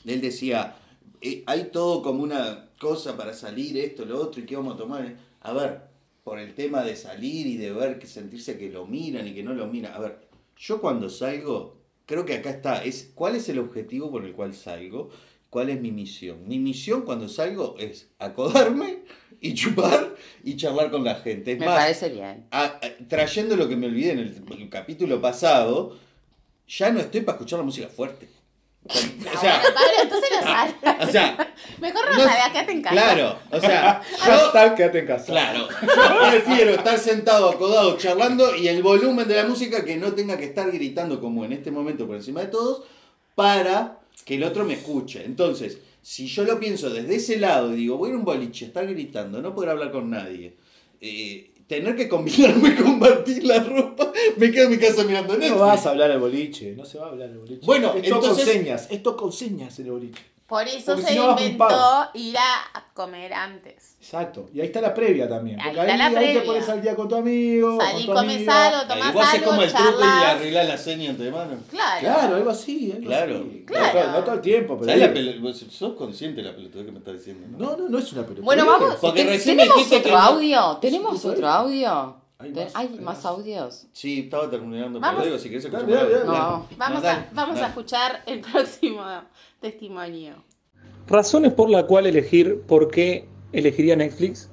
Speaker 1: él decía, eh, hay todo como una cosa para salir, esto, lo otro, y qué vamos a tomar. A ver, por el tema de salir y de ver que sentirse que lo miran y que no lo miran. A ver, yo cuando salgo, creo que acá está, es cuál es el objetivo por el cual salgo, cuál es mi misión. Mi misión cuando salgo es acodarme y chupar y charlar con la gente. Es
Speaker 4: Me
Speaker 1: más,
Speaker 4: parece bien.
Speaker 1: a- a- trayendo lo que me olvidé en el, el capítulo pasado, ya no estoy para escuchar la música fuerte. O sea,
Speaker 5: Bueno, Pablo, entonces no sal.
Speaker 1: o sea,
Speaker 5: Mejor no,
Speaker 1: no-
Speaker 5: quédate en casa.
Speaker 1: claro, o sea, yo,
Speaker 3: quédate en casa.
Speaker 1: claro, yo prefiero estar sentado, acodado, charlando y el volumen de la música que no tenga que estar gritando como en este momento por encima de todos para que el otro me escuche. Entonces, si yo lo pienso desde ese lado y digo, voy a ir a un boliche, estar gritando, no poder hablar con nadie, eh, tener que combinarme, compartir la ropa, me quedo en mi casa mirando Netflix.
Speaker 3: No vas a hablar al boliche, no se va a hablar al boliche.
Speaker 1: Bueno,
Speaker 3: esto
Speaker 1: entonces-
Speaker 3: con señas, esto con señas el boliche.
Speaker 5: Por eso
Speaker 3: Porque
Speaker 5: se
Speaker 3: si no
Speaker 5: inventó ir a comer antes.
Speaker 3: Exacto. Y ahí está la previa también.
Speaker 5: Ahí
Speaker 3: Porque
Speaker 5: está
Speaker 3: ahí,
Speaker 5: la
Speaker 3: ahí te
Speaker 5: previa.
Speaker 3: pones al día con tu amigo.
Speaker 5: Salí, comes algo, tomás
Speaker 1: vos haces
Speaker 5: algo,
Speaker 1: como el truco y arreglás la seña entre manos.
Speaker 5: Claro.
Speaker 3: Claro, algo así. Algo
Speaker 1: Claro.
Speaker 3: así.
Speaker 5: Claro.
Speaker 3: No, todo- no todo el tiempo, pero.
Speaker 1: ¿Sabés la vos sos consciente de la pelotudez que me estás diciendo? ¿no?
Speaker 3: No, no, no es una pelota.
Speaker 4: Bueno, vamos.
Speaker 1: Porque
Speaker 4: ¿te-
Speaker 1: recién
Speaker 4: ¿Tenemos
Speaker 1: dijiste
Speaker 4: otro
Speaker 1: que no-
Speaker 4: audio? ¿Tenemos
Speaker 3: Sí,
Speaker 4: otro audio?
Speaker 3: hay más,
Speaker 4: ¿Hay
Speaker 3: hay
Speaker 4: más audios?
Speaker 1: Sí, estaba terminando.
Speaker 5: Vamos.
Speaker 1: Pero digo, si querés escuchar
Speaker 3: dale, dale.
Speaker 4: No, vamos.
Speaker 5: A, vamos a escuchar el próximo testimonio.
Speaker 7: Razones por la cual elegir por qué elegiría Netflix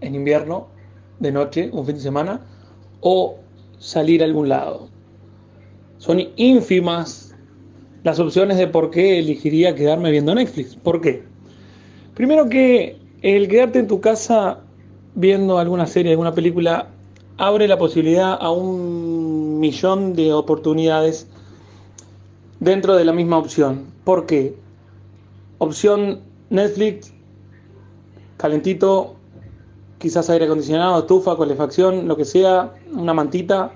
Speaker 7: en invierno, de noche, un fin de semana, o salir a algún lado. Son ínfimas las opciones de por qué elegiría quedarme viendo Netflix. ¿Por qué? Primero que el quedarte en tu casa viendo alguna serie, alguna película, abre la posibilidad a un millón de oportunidades dentro de la misma opción. ¿Por qué? Opción Netflix, calentito, quizás aire acondicionado, estufa, calefacción, lo que sea, una mantita.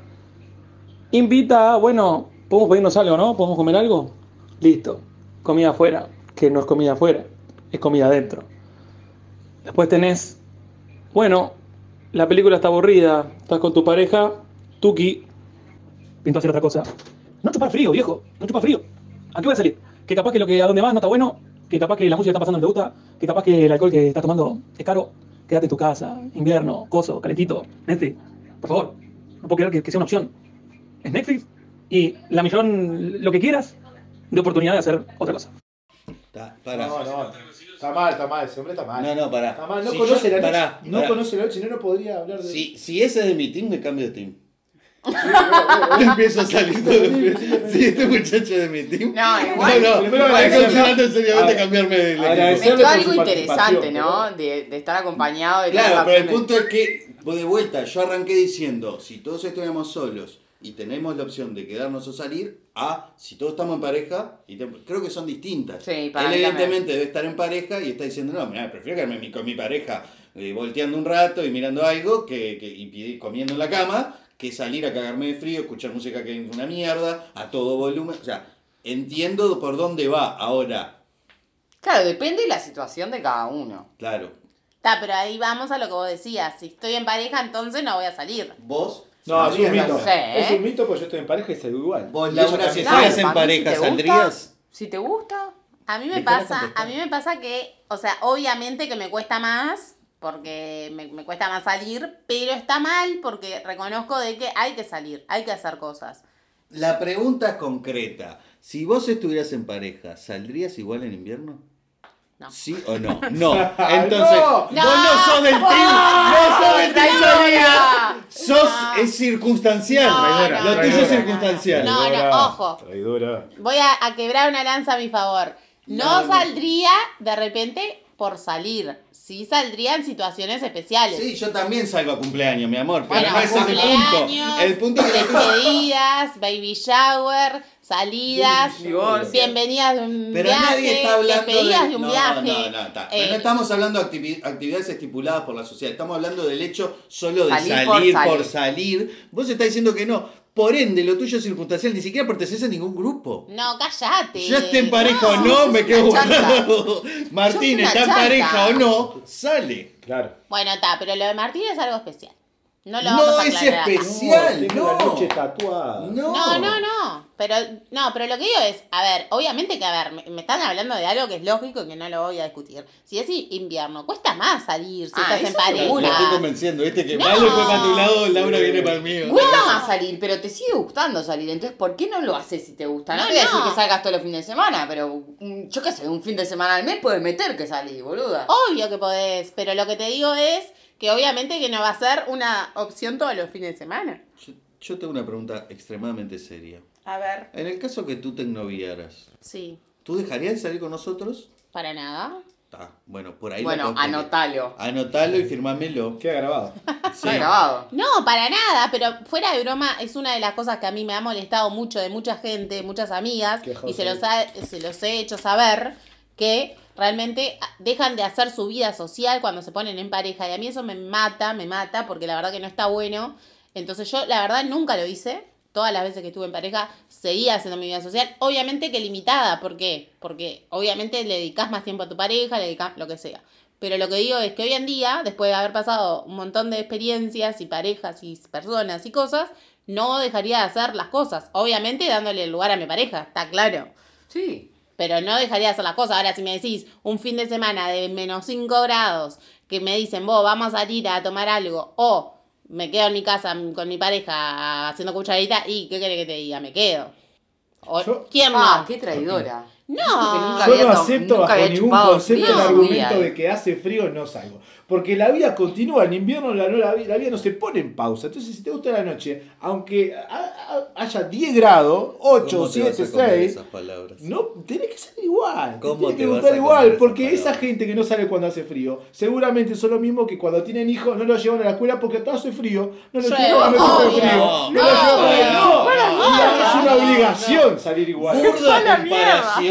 Speaker 7: Invita, a, bueno, podemos pedirnos algo, ¿no? ¿Podemos comer algo? Listo. Comida afuera, que no es comida afuera, es comida adentro. Después tenés, bueno, la película está aburrida, estás con tu pareja, Tuki, pinto hacer otra cosa. No chupa frío, viejo, no chupa frío. ¿A qué voy a salir? Que capaz que lo que a donde vas no está bueno, que capaz que la música que está pasando no te gusta, que capaz que el alcohol que estás tomando es caro. Quédate en tu casa, invierno, coso, calentito, Netflix. Por favor, no puedo creer que, que sea una opción. Es Netflix y la millón, lo que quieras, de oportunidad de hacer otra cosa.
Speaker 1: Ta- Pará.
Speaker 3: No, no. Está mal, está mal. Ese hombre está mal.
Speaker 1: No, no, pará.
Speaker 3: Está mal. No
Speaker 1: Si
Speaker 3: conoce
Speaker 1: yo-
Speaker 3: la noche.
Speaker 1: pará,
Speaker 3: no conoce la noche, si no, no podría hablar de.
Speaker 1: Si, si ese es de mi team, me cambio de team.
Speaker 3: Sí.
Speaker 1: Empiezo a salir todo el Si este muchacho es de mi team.
Speaker 4: No,
Speaker 1: No,
Speaker 4: igual.
Speaker 1: no,
Speaker 3: agradecerle-
Speaker 1: considerando seriamente cambiarme de equipo.
Speaker 3: Por
Speaker 4: algo interesante, ¿no? De, de estar acompañado de
Speaker 1: Claro,
Speaker 4: la
Speaker 1: pero el punto es que, pues de vuelta, yo arranqué diciendo, si todos estuviéramos solos y tenemos la opción de quedarnos o salir, a si todos estamos en pareja, y te- creo que son distintas.
Speaker 4: Sí, para
Speaker 1: Él evidentemente debe estar en pareja y está diciendo, no, mira, prefiero quedarme mi- con mi pareja eh, volteando un rato y mirando algo que, que- y comiendo en la cama, que salir a cagarme de frío, escuchar música que es una mierda, a todo volumen. O sea, entiendo por dónde va ahora.
Speaker 4: Claro, depende de la situación de cada uno.
Speaker 1: Claro,
Speaker 5: Está, pero ahí vamos a lo que vos decías. Si estoy en pareja, entonces no voy a salir.
Speaker 1: vos...
Speaker 3: No, es un mito.
Speaker 4: Sí, ¿eh?
Speaker 3: Es un mito porque yo estoy en pareja y salgo igual.
Speaker 1: Vos, Laura, si estuvieras en
Speaker 4: si
Speaker 1: pareja,
Speaker 4: gusta,
Speaker 1: ¿saldrías?
Speaker 4: Si te gusta,
Speaker 5: A mí me pasa, a mí me pasa que, o sea, obviamente que me cuesta más, porque me, me cuesta más salir, pero está mal porque reconozco de que hay que salir, hay que hacer cosas.
Speaker 1: La pregunta es concreta. Si vos estuvieras en pareja, ¿saldrías igual en invierno?
Speaker 5: No.
Speaker 1: ¿Sí o no? No. Entonces,
Speaker 3: No.
Speaker 1: vos no sos del team. No sos del team. Sonia. Sos,
Speaker 5: No.
Speaker 1: es circunstancial.
Speaker 5: No,
Speaker 1: Traidora.
Speaker 5: no,
Speaker 1: Lo tuyo es circunstancial.
Speaker 5: No, no, ojo.
Speaker 3: Traidora.
Speaker 5: Voy a, a quebrar una lanza a mi favor. No. saldría de repente por salir. Sí saldría en situaciones especiales.
Speaker 1: Sí, yo también salgo a cumpleaños, mi amor, pero
Speaker 5: Bueno,
Speaker 1: no es el punto.
Speaker 5: cumpleaños,
Speaker 1: El punto es que
Speaker 5: despedidas, baby shower, salidas,
Speaker 4: Divorcio.
Speaker 5: bienvenidas de un
Speaker 1: Pero
Speaker 5: viaje,
Speaker 1: nadie está hablando
Speaker 5: despedidas de,
Speaker 1: de...
Speaker 5: un
Speaker 1: no,
Speaker 5: viaje.
Speaker 1: no, no, está.
Speaker 5: Eh,
Speaker 1: no estamos hablando de activi- actividades estipuladas por la sociedad, estamos hablando del hecho solo de
Speaker 4: Salir
Speaker 1: salir,
Speaker 4: por
Speaker 1: por,
Speaker 4: salir.
Speaker 1: salir. Vos estás diciendo que no. Por ende, lo tuyo es circunstancial, ni siquiera perteneces a ningún grupo.
Speaker 5: No, cállate.
Speaker 1: Ya esté en pareja o
Speaker 5: No.
Speaker 1: me quedo. Martín, está en pareja o no, sale.
Speaker 3: Claro.
Speaker 5: Bueno, está, pero lo de Martín es algo especial. No lo
Speaker 1: No
Speaker 5: vamos a
Speaker 1: es especial.
Speaker 3: tengo la
Speaker 1: no.
Speaker 3: noche tatuada.
Speaker 1: No.
Speaker 5: No, no, no. Pero, no, pero lo que digo es, a ver, obviamente que, a ver, me, me están hablando de algo que es lógico y que no lo voy a discutir. Si es invierno, cuesta más salir si
Speaker 4: Ah,
Speaker 5: estás en pareja.
Speaker 1: La estoy convenciendo, viste que
Speaker 5: No.
Speaker 1: Malo fue para tu lado, Laura viene para el mío.
Speaker 4: Cuesta más salir, pero te sigue gustando salir. Entonces, ¿por qué no lo haces si te gusta? No,
Speaker 5: No,
Speaker 4: te voy a
Speaker 5: no.
Speaker 4: decir que salgas todos los fines de semana, pero mm, yo qué sé, un fin de semana al mes puedes meter que salís, boluda.
Speaker 5: Obvio que podés, pero lo que te digo es que obviamente que no va a ser una opción todos los fines de semana.
Speaker 1: Yo, yo tengo una pregunta extremadamente seria.
Speaker 5: A ver.
Speaker 1: En el caso que tú te ennoviaras,
Speaker 5: Sí,
Speaker 1: ¿tú dejarías de salir con nosotros?
Speaker 5: para nada.
Speaker 1: Bueno, por ahí
Speaker 4: bueno, anotalo.
Speaker 1: Anotalo y firmámelo.
Speaker 3: Queda grabado.
Speaker 1: Sí.
Speaker 4: Está grabado.
Speaker 5: No, para nada, pero fuera de broma, es una de las cosas que a mí me ha molestado mucho de mucha gente, muchas amigas,
Speaker 3: Qué
Speaker 5: y se los, ha- se los he hecho saber que realmente dejan de hacer su vida social cuando se ponen en pareja. Y a mí eso me mata, me mata, porque la verdad que no está bueno. Entonces yo, la verdad, nunca lo hice. Todas las veces que estuve en pareja, seguía haciendo mi vida social. Obviamente que limitada. ¿Por qué? Porque obviamente le dedicas más tiempo a tu pareja, le dedicas lo que sea. Pero lo que digo es que hoy en día, después de haber pasado un montón de experiencias y parejas y personas y cosas, no dejaría de hacer las cosas. Obviamente dándole lugar a mi pareja, está claro.
Speaker 4: Sí.
Speaker 5: Pero no dejaría de hacer las cosas. Ahora, si me decís un fin de semana de menos 5 grados, que me dicen, vos, vamos a salir a tomar algo, o me quedo en mi casa con mi pareja haciendo cucharita, y ¿qué querés que te diga? Me quedo. O, ¿Quién no?
Speaker 4: Ah, qué traidora.
Speaker 5: No.
Speaker 3: Yo
Speaker 4: había
Speaker 3: no acepto
Speaker 4: nunca
Speaker 3: bajo
Speaker 4: había
Speaker 3: ningún concepto el argumento de que hace frío no salgo. Porque la vida continúa, en invierno la, no- la, vi- la vida no se pone en pausa. Entonces, si te gusta la noche, aunque ha- ha- haya 10 grados, 8,
Speaker 1: ¿Cómo te vas
Speaker 3: 7,
Speaker 1: a comer
Speaker 3: 6,
Speaker 1: esas palabras?
Speaker 3: no, tenés que salir igual. te
Speaker 1: ¿Cómo
Speaker 3: tiene
Speaker 1: te
Speaker 3: que gustar igual, porque esa gente que no sale cuando hace frío, seguramente son lo mismo que cuando tienen hijos no los llevan a la escuela porque todo hace frío, no los llevan a la noche
Speaker 5: obvio.
Speaker 3: frío,
Speaker 1: No,
Speaker 3: no, los llevan a
Speaker 1: no,
Speaker 3: no,
Speaker 1: no,
Speaker 3: es una
Speaker 1: no,
Speaker 3: obligación salir igual.
Speaker 1: Burda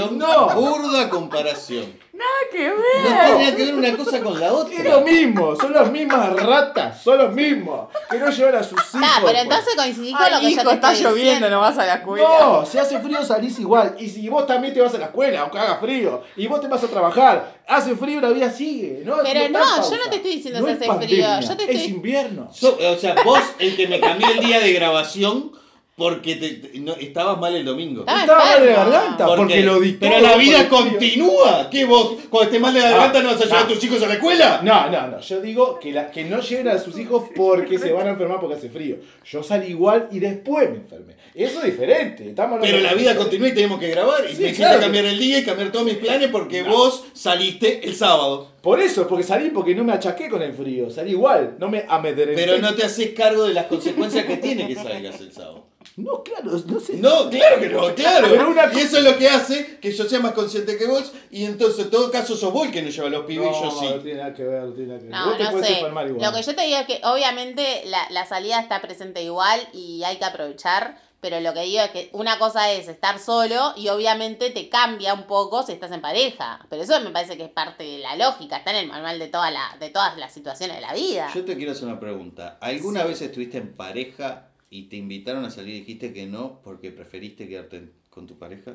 Speaker 1: comparación.
Speaker 3: No.
Speaker 1: Burda comparación.
Speaker 4: ¡Qué
Speaker 1: No tiene nada que ver una cosa con la
Speaker 3: Es lo
Speaker 1: otra.
Speaker 3: mismo, son las mismas ratas, son los mismos. Que no llevan a sus hijos.
Speaker 5: Ah, pero
Speaker 3: pues.
Speaker 5: entonces coincidí con lo que yo
Speaker 4: hijo,
Speaker 5: te
Speaker 4: está
Speaker 5: estoy
Speaker 4: lloviendo,
Speaker 5: diciendo.
Speaker 4: no vas a la escuela.
Speaker 3: No, si hace frío salís igual. Y si vos también te vas a la escuela, aunque haga frío, y vos te vas a trabajar, hace frío, la vida sigue. No,
Speaker 5: Pero no,
Speaker 3: pausa.
Speaker 5: yo no te estoy diciendo
Speaker 3: No
Speaker 5: si
Speaker 3: es
Speaker 5: hace
Speaker 3: pandemia,
Speaker 5: frío, yo te
Speaker 3: Es
Speaker 5: estoy-
Speaker 3: invierno.
Speaker 1: So- o sea, vos el que me cambió el día de grabación porque te, te- no, estabas mal el domingo.
Speaker 5: Estaba
Speaker 3: Estaba mal de
Speaker 5: enfermo.
Speaker 3: garganta,
Speaker 1: ¿Por
Speaker 3: porque lo dictó.
Speaker 1: Pero la vida continúa. ¿Qué vos, cuando estés mal de la garganta, no vas a llevar a
Speaker 3: no.
Speaker 1: tus hijos a la escuela?
Speaker 3: No, no, no. Yo digo que, la, que no lleven a sus hijos porque se van a enfermar porque hace frío. Yo salí igual y después me enfermé. Eso es diferente. Estamos
Speaker 1: Pero la vida continúa y tenemos que grabar. Y
Speaker 3: Sí,
Speaker 1: me hiciste
Speaker 3: claro.
Speaker 1: cambiar el día y cambiar todos mis planes porque vos saliste el sábado.
Speaker 3: Por eso, porque salí porque no me achaqué con el frío. Salí igual, no me amedrenté.
Speaker 1: Pero no te haces cargo de las consecuencias que tiene que salgas el sábado.
Speaker 3: No, claro, no sé.
Speaker 1: No, claro que no, claro.
Speaker 3: Pero una
Speaker 1: Y eso es lo que hace que yo sea más consciente que vos. Y entonces, en todo caso, sos vos el que nos lleva a los pibes y yo
Speaker 3: no,
Speaker 1: sí.
Speaker 3: no tiene nada que ver, no tiene nada que ver.
Speaker 5: No,
Speaker 3: Vos te
Speaker 5: no
Speaker 3: puedes
Speaker 5: sé.
Speaker 3: enfermar igual.
Speaker 5: Lo que yo te digo es que obviamente la, la salida está presente igual y hay que aprovechar, pero lo que digo es que una cosa es estar solo y obviamente te cambia un poco si estás en pareja. Pero eso me parece que es parte de la lógica, está en el manual de, toda la, de todas las situaciones de la vida.
Speaker 1: Yo te quiero hacer una pregunta. ¿Alguna
Speaker 5: Sí.
Speaker 1: vez estuviste en pareja y te invitaron a salir y dijiste que no porque preferiste quedarte con tu pareja?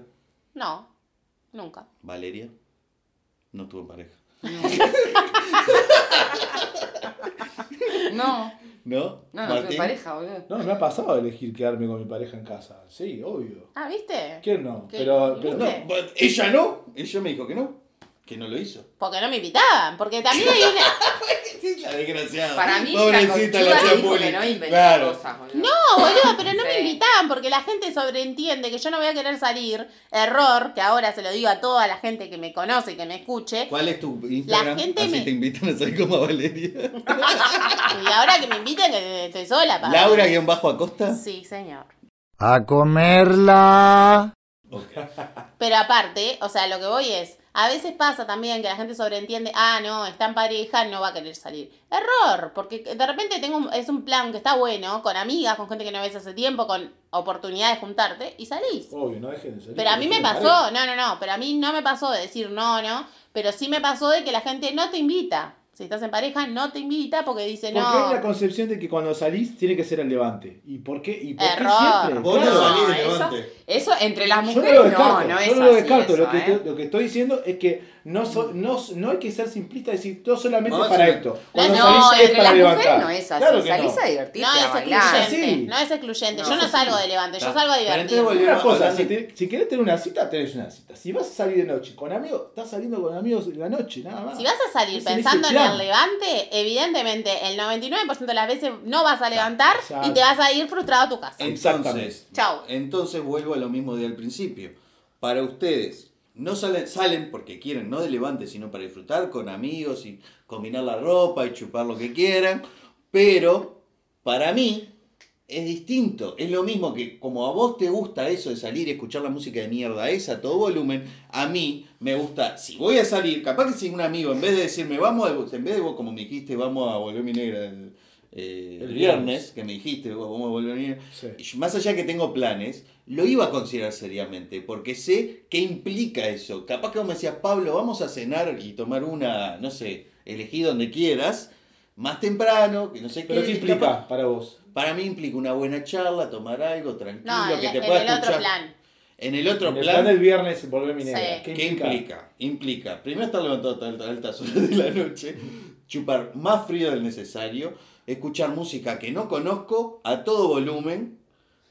Speaker 5: No, nunca.
Speaker 1: Valeria. No estuvo en pareja.
Speaker 4: No,
Speaker 1: ¿No?
Speaker 4: no, no
Speaker 1: Martín?
Speaker 4: pareja, boludo.
Speaker 3: No, me ha pasado elegir quedarme con mi pareja en casa. Sí, obvio.
Speaker 5: Ah, ¿viste?
Speaker 3: ¿Quién no?
Speaker 5: ¿Qué?
Speaker 3: Pero, pero
Speaker 1: No, ella no. Ella me dijo que no. Que no lo hizo.
Speaker 5: Porque no me invitaban, porque también hay una...
Speaker 1: La desgraciada.
Speaker 4: Para mí, la
Speaker 1: Pobrecita, la
Speaker 4: dijo que no
Speaker 1: Claro.
Speaker 4: cosas. boludo.
Speaker 5: No, boludo, pero no me invitaban porque la gente sobreentiende que yo no voy a querer salir. Error, que ahora se lo digo a toda la gente que me conoce y que me escuche.
Speaker 1: ¿Cuál es tu Instagram?
Speaker 5: gente
Speaker 1: Así
Speaker 5: me-
Speaker 1: te invitan a salir como a Valeria.
Speaker 5: Y ahora que me inviten, que estoy sola. para-
Speaker 1: Laura-Acosta.
Speaker 5: Sí, señor.
Speaker 6: A comerla.
Speaker 5: Pero aparte, o sea, lo que voy es, a veces pasa también que la gente sobreentiende, ah, no, está en pareja, no va a querer salir. Error, porque de repente tengo un- es un plan que está bueno, con amigas, con gente que no ves hace tiempo, con oportunidad de juntarte y salís.
Speaker 3: Obvio, no dejen de salir.
Speaker 5: Pero a mí me pasó, no, no, no, pero a mí no me pasó de decir no, no, pero sí me pasó de que la gente no te invita. Si estás en pareja, no te invita porque dice
Speaker 3: Porque hay la
Speaker 5: no.
Speaker 3: concepción de que cuando salís tiene que ser el levante. ¿Y por qué? ¿Y por qué siempre?
Speaker 1: Vos no salís de
Speaker 4: eso,
Speaker 1: levante.
Speaker 4: eso entre las
Speaker 3: Yo no
Speaker 4: mujeres
Speaker 3: lo
Speaker 4: no,
Speaker 3: descarto,
Speaker 4: no, es
Speaker 3: yo no lo
Speaker 4: así
Speaker 3: descarto.
Speaker 4: eso,
Speaker 3: lo, que
Speaker 4: ¿eh?
Speaker 3: estoy, lo que estoy diciendo es que no, so- no, no hay que ser simplista y decir todo solamente para
Speaker 1: hacer-
Speaker 3: esto. Cuando
Speaker 4: no,
Speaker 3: salís es
Speaker 4: entre
Speaker 3: para
Speaker 4: las
Speaker 3: levantar.
Speaker 4: mujeres no es así.
Speaker 3: Claro que
Speaker 4: Salís
Speaker 3: no.
Speaker 4: a divertirte,
Speaker 5: No
Speaker 4: a
Speaker 5: es
Speaker 4: bailar.
Speaker 5: excluyente,
Speaker 3: Sí.
Speaker 5: no es excluyente.
Speaker 1: No,
Speaker 5: yo no
Speaker 1: sí,
Speaker 5: salgo
Speaker 1: sí.
Speaker 5: de levante, yo salgo a
Speaker 1: Pero entonces
Speaker 5: divertirme.
Speaker 3: Una cosa, si,
Speaker 1: sí.
Speaker 3: te- si querés tener una cita, tenés una cita. Si vas a salir de noche con amigos, estás saliendo con amigos en la noche, nada más.
Speaker 5: Si vas a salir pensando en el levante, evidentemente el 99% de las veces no vas a levantar y te vas a ir frustrado a tu casa.
Speaker 1: Entonces,
Speaker 5: Chau.
Speaker 1: entonces vuelvo a lo mismo de al principio. Para ustedes, no salen, salen porque quieren, no de levante, sino para disfrutar con amigos y combinar la ropa y chupar lo que quieran. Pero para mí es distinto. Es lo mismo que como a vos te gusta eso de salir y escuchar la música de mierda esa a todo volumen, a mí me gusta, si voy a salir, capaz que si un amigo, en vez de decirme, vamos, en vez de vos como me dijiste, vamos a volver mi negra eh,
Speaker 3: El viernes.
Speaker 1: viernes, que me dijiste, vamos a volver
Speaker 3: Sí.
Speaker 1: y yo, más allá que tengo planes, lo iba a considerar seriamente, porque sé qué implica eso. Capaz que vos me decías, Pablo, vamos a cenar y tomar una, no sé, elegí donde quieras, más temprano, que no sé
Speaker 3: ¿Pero qué implica
Speaker 1: capaz-
Speaker 3: para vos?
Speaker 1: para mí implica una buena charla, tomar algo tranquilo,
Speaker 5: No,
Speaker 1: que te
Speaker 5: en
Speaker 1: pueda
Speaker 5: el
Speaker 1: escuchar.
Speaker 5: otro plan.
Speaker 1: En el otro
Speaker 3: En el
Speaker 1: plan,
Speaker 3: plan del viernes volver mi
Speaker 5: Sí.
Speaker 3: negra.
Speaker 1: ¿qué implica? Implica, primero estar levantado a altas horas de la noche, chupar más frío del necesario, escuchar música que no conozco a todo volumen,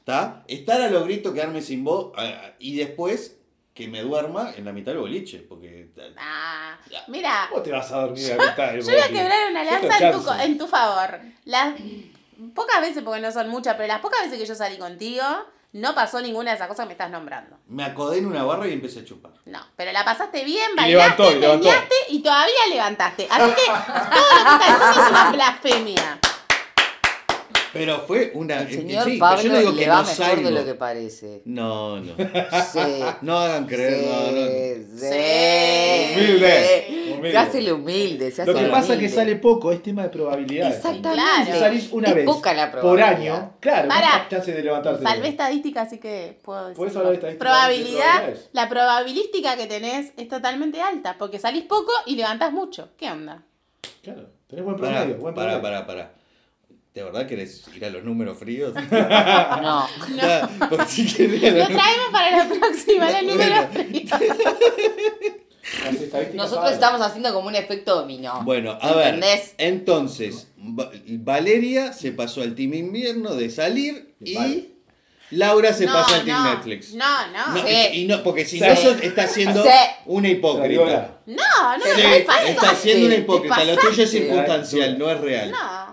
Speaker 1: ¿tá? Estar a los gritos, quedarme sin voz ah, y después que me duerma en la mitad del boliche, porque
Speaker 5: Ah, mira,
Speaker 3: ¿Cómo te vas a dormir a la mitad del
Speaker 5: yo voy a
Speaker 3: boliche?
Speaker 5: quebrar una lanza en tu, en favor. Las pocas veces, porque no son muchas, pero las pocas veces que yo salí contigo, no pasó ninguna de esas cosas que me estás nombrando.
Speaker 1: me acodé en una barra y empecé a chupar.
Speaker 5: No, pero la pasaste bien,
Speaker 3: Y
Speaker 5: bailaste,
Speaker 3: levantó, y levantó.
Speaker 5: meneaste y todavía levantaste. Así que todo lo que estás diciendo es una blasfemia.
Speaker 1: Pero fue una...
Speaker 4: El
Speaker 1: que
Speaker 4: señor
Speaker 1: sí,
Speaker 4: Pablo
Speaker 1: yo no digo
Speaker 4: le
Speaker 1: que
Speaker 4: va
Speaker 1: no
Speaker 4: mejor
Speaker 1: salgo.
Speaker 4: de lo que parece.
Speaker 1: No, no.
Speaker 4: Sí.
Speaker 1: No hagan creer, no, no.
Speaker 4: Sí.
Speaker 3: Humilde, humilde.
Speaker 4: Se hace el humilde, se hace
Speaker 3: Lo que pasa es que sale poco, es tema de probabilidades.
Speaker 4: Exactamente.
Speaker 5: Claro.
Speaker 3: Si salís una
Speaker 4: Es
Speaker 3: vez
Speaker 4: poca la
Speaker 3: por año, claro,
Speaker 5: Pará.
Speaker 3: chance de levantarte.
Speaker 5: Salvé estadística, así que puedo decir.
Speaker 3: Hablar de estadística, de
Speaker 5: Probabilidad,
Speaker 3: probabilidades.
Speaker 5: la probabilística que tenés es totalmente alta, porque salís poco y levantás mucho. ¿Qué onda?
Speaker 3: Claro, tenés buen
Speaker 1: Pará,
Speaker 3: promedio, buen
Speaker 1: pará,
Speaker 3: promedio.
Speaker 1: pará, pará. ¿De verdad querés ir a los números fríos?
Speaker 4: No.
Speaker 1: Ya, porque si querés ir a
Speaker 5: Lo
Speaker 1: los-
Speaker 5: traemos para la próxima, el número
Speaker 1: Bueno.
Speaker 5: frío.
Speaker 3: Las estadísticas
Speaker 4: Nosotros
Speaker 3: saben.
Speaker 4: estamos haciendo como un efecto dominó.
Speaker 1: Bueno, a ver.
Speaker 4: ¿Entendés?
Speaker 1: Entonces, Va- Valeria se pasó al team invierno de salir y
Speaker 3: Vale.
Speaker 1: Laura se
Speaker 5: No,
Speaker 1: pasa al team
Speaker 5: no,
Speaker 1: Netflix.
Speaker 5: No, no.
Speaker 1: No,
Speaker 4: Sí.
Speaker 1: y no, porque si
Speaker 3: Sí.
Speaker 1: no, sos- está siendo
Speaker 4: Sí.
Speaker 1: una hipócrita.
Speaker 5: No, no,
Speaker 1: Sí,
Speaker 5: no
Speaker 1: está siendo una hipócrita. Lo tuyo es circunstancial, no es real.
Speaker 5: No, no.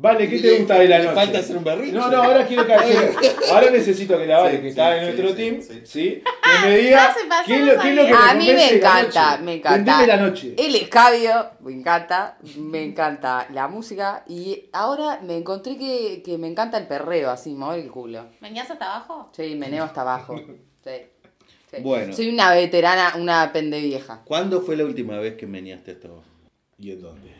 Speaker 3: Vale, ¿qué te gusta de la
Speaker 1: ¿Le
Speaker 3: noche?
Speaker 1: falta hacer un berrinche?
Speaker 3: No, no, ahora quiero que ahora necesito que la Vale,
Speaker 1: Sí,
Speaker 3: que
Speaker 1: sí,
Speaker 3: está en nuestro
Speaker 1: sí,
Speaker 3: team,
Speaker 1: sí.
Speaker 3: sí, que me diga qué, es lo, qué es lo que.
Speaker 4: A mí me encanta,
Speaker 3: noche.
Speaker 4: me encanta.
Speaker 3: Vendeme la noche.
Speaker 4: El escabio, me encanta, me encanta la música y ahora me encontré que, que me encanta el perreo, así, mover el culo.
Speaker 5: ¿Venías hasta abajo?
Speaker 4: Sí, meneo hasta abajo. Sí, sí.
Speaker 1: Bueno.
Speaker 4: Soy una veterana, una pendevieja.
Speaker 1: ¿Cuándo fue la última vez que meneaste hasta abajo?
Speaker 3: ¿Y en dónde?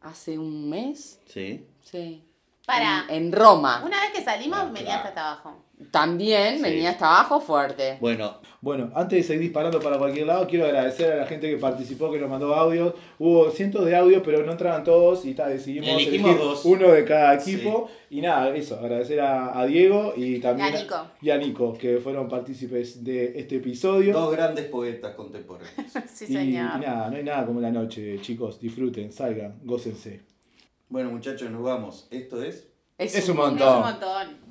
Speaker 4: ¿Hace un mes?
Speaker 1: Sí.
Speaker 4: Sí.
Speaker 5: Para.
Speaker 4: En, en Roma.
Speaker 5: Una vez que salimos,
Speaker 3: Ah, claro.
Speaker 5: hasta abajo.
Speaker 4: También
Speaker 1: Sí.
Speaker 4: venía hasta abajo fuerte.
Speaker 1: Bueno,
Speaker 3: Bueno, antes de seguir disparando para cualquier lado, quiero agradecer a la gente que participó, que nos mandó audios. Hubo cientos de audios, pero no entraban todos y ta, decidimos
Speaker 1: Elegimos
Speaker 3: elegir
Speaker 1: dos.
Speaker 3: uno de cada equipo. Y nada, eso, agradecer a, a Diego y también
Speaker 5: Y a Nico.
Speaker 3: y a Nico, que fueron partícipes de este episodio.
Speaker 1: dos grandes poetas contemporáneos.
Speaker 5: Sí,
Speaker 3: y, y
Speaker 5: señor.
Speaker 3: nada, no hay nada como la noche, chicos. Disfruten, salgan, gócense.
Speaker 1: Bueno, muchachos, nos vamos. Esto es.
Speaker 3: Es un
Speaker 5: Es
Speaker 3: montón.
Speaker 5: un montón.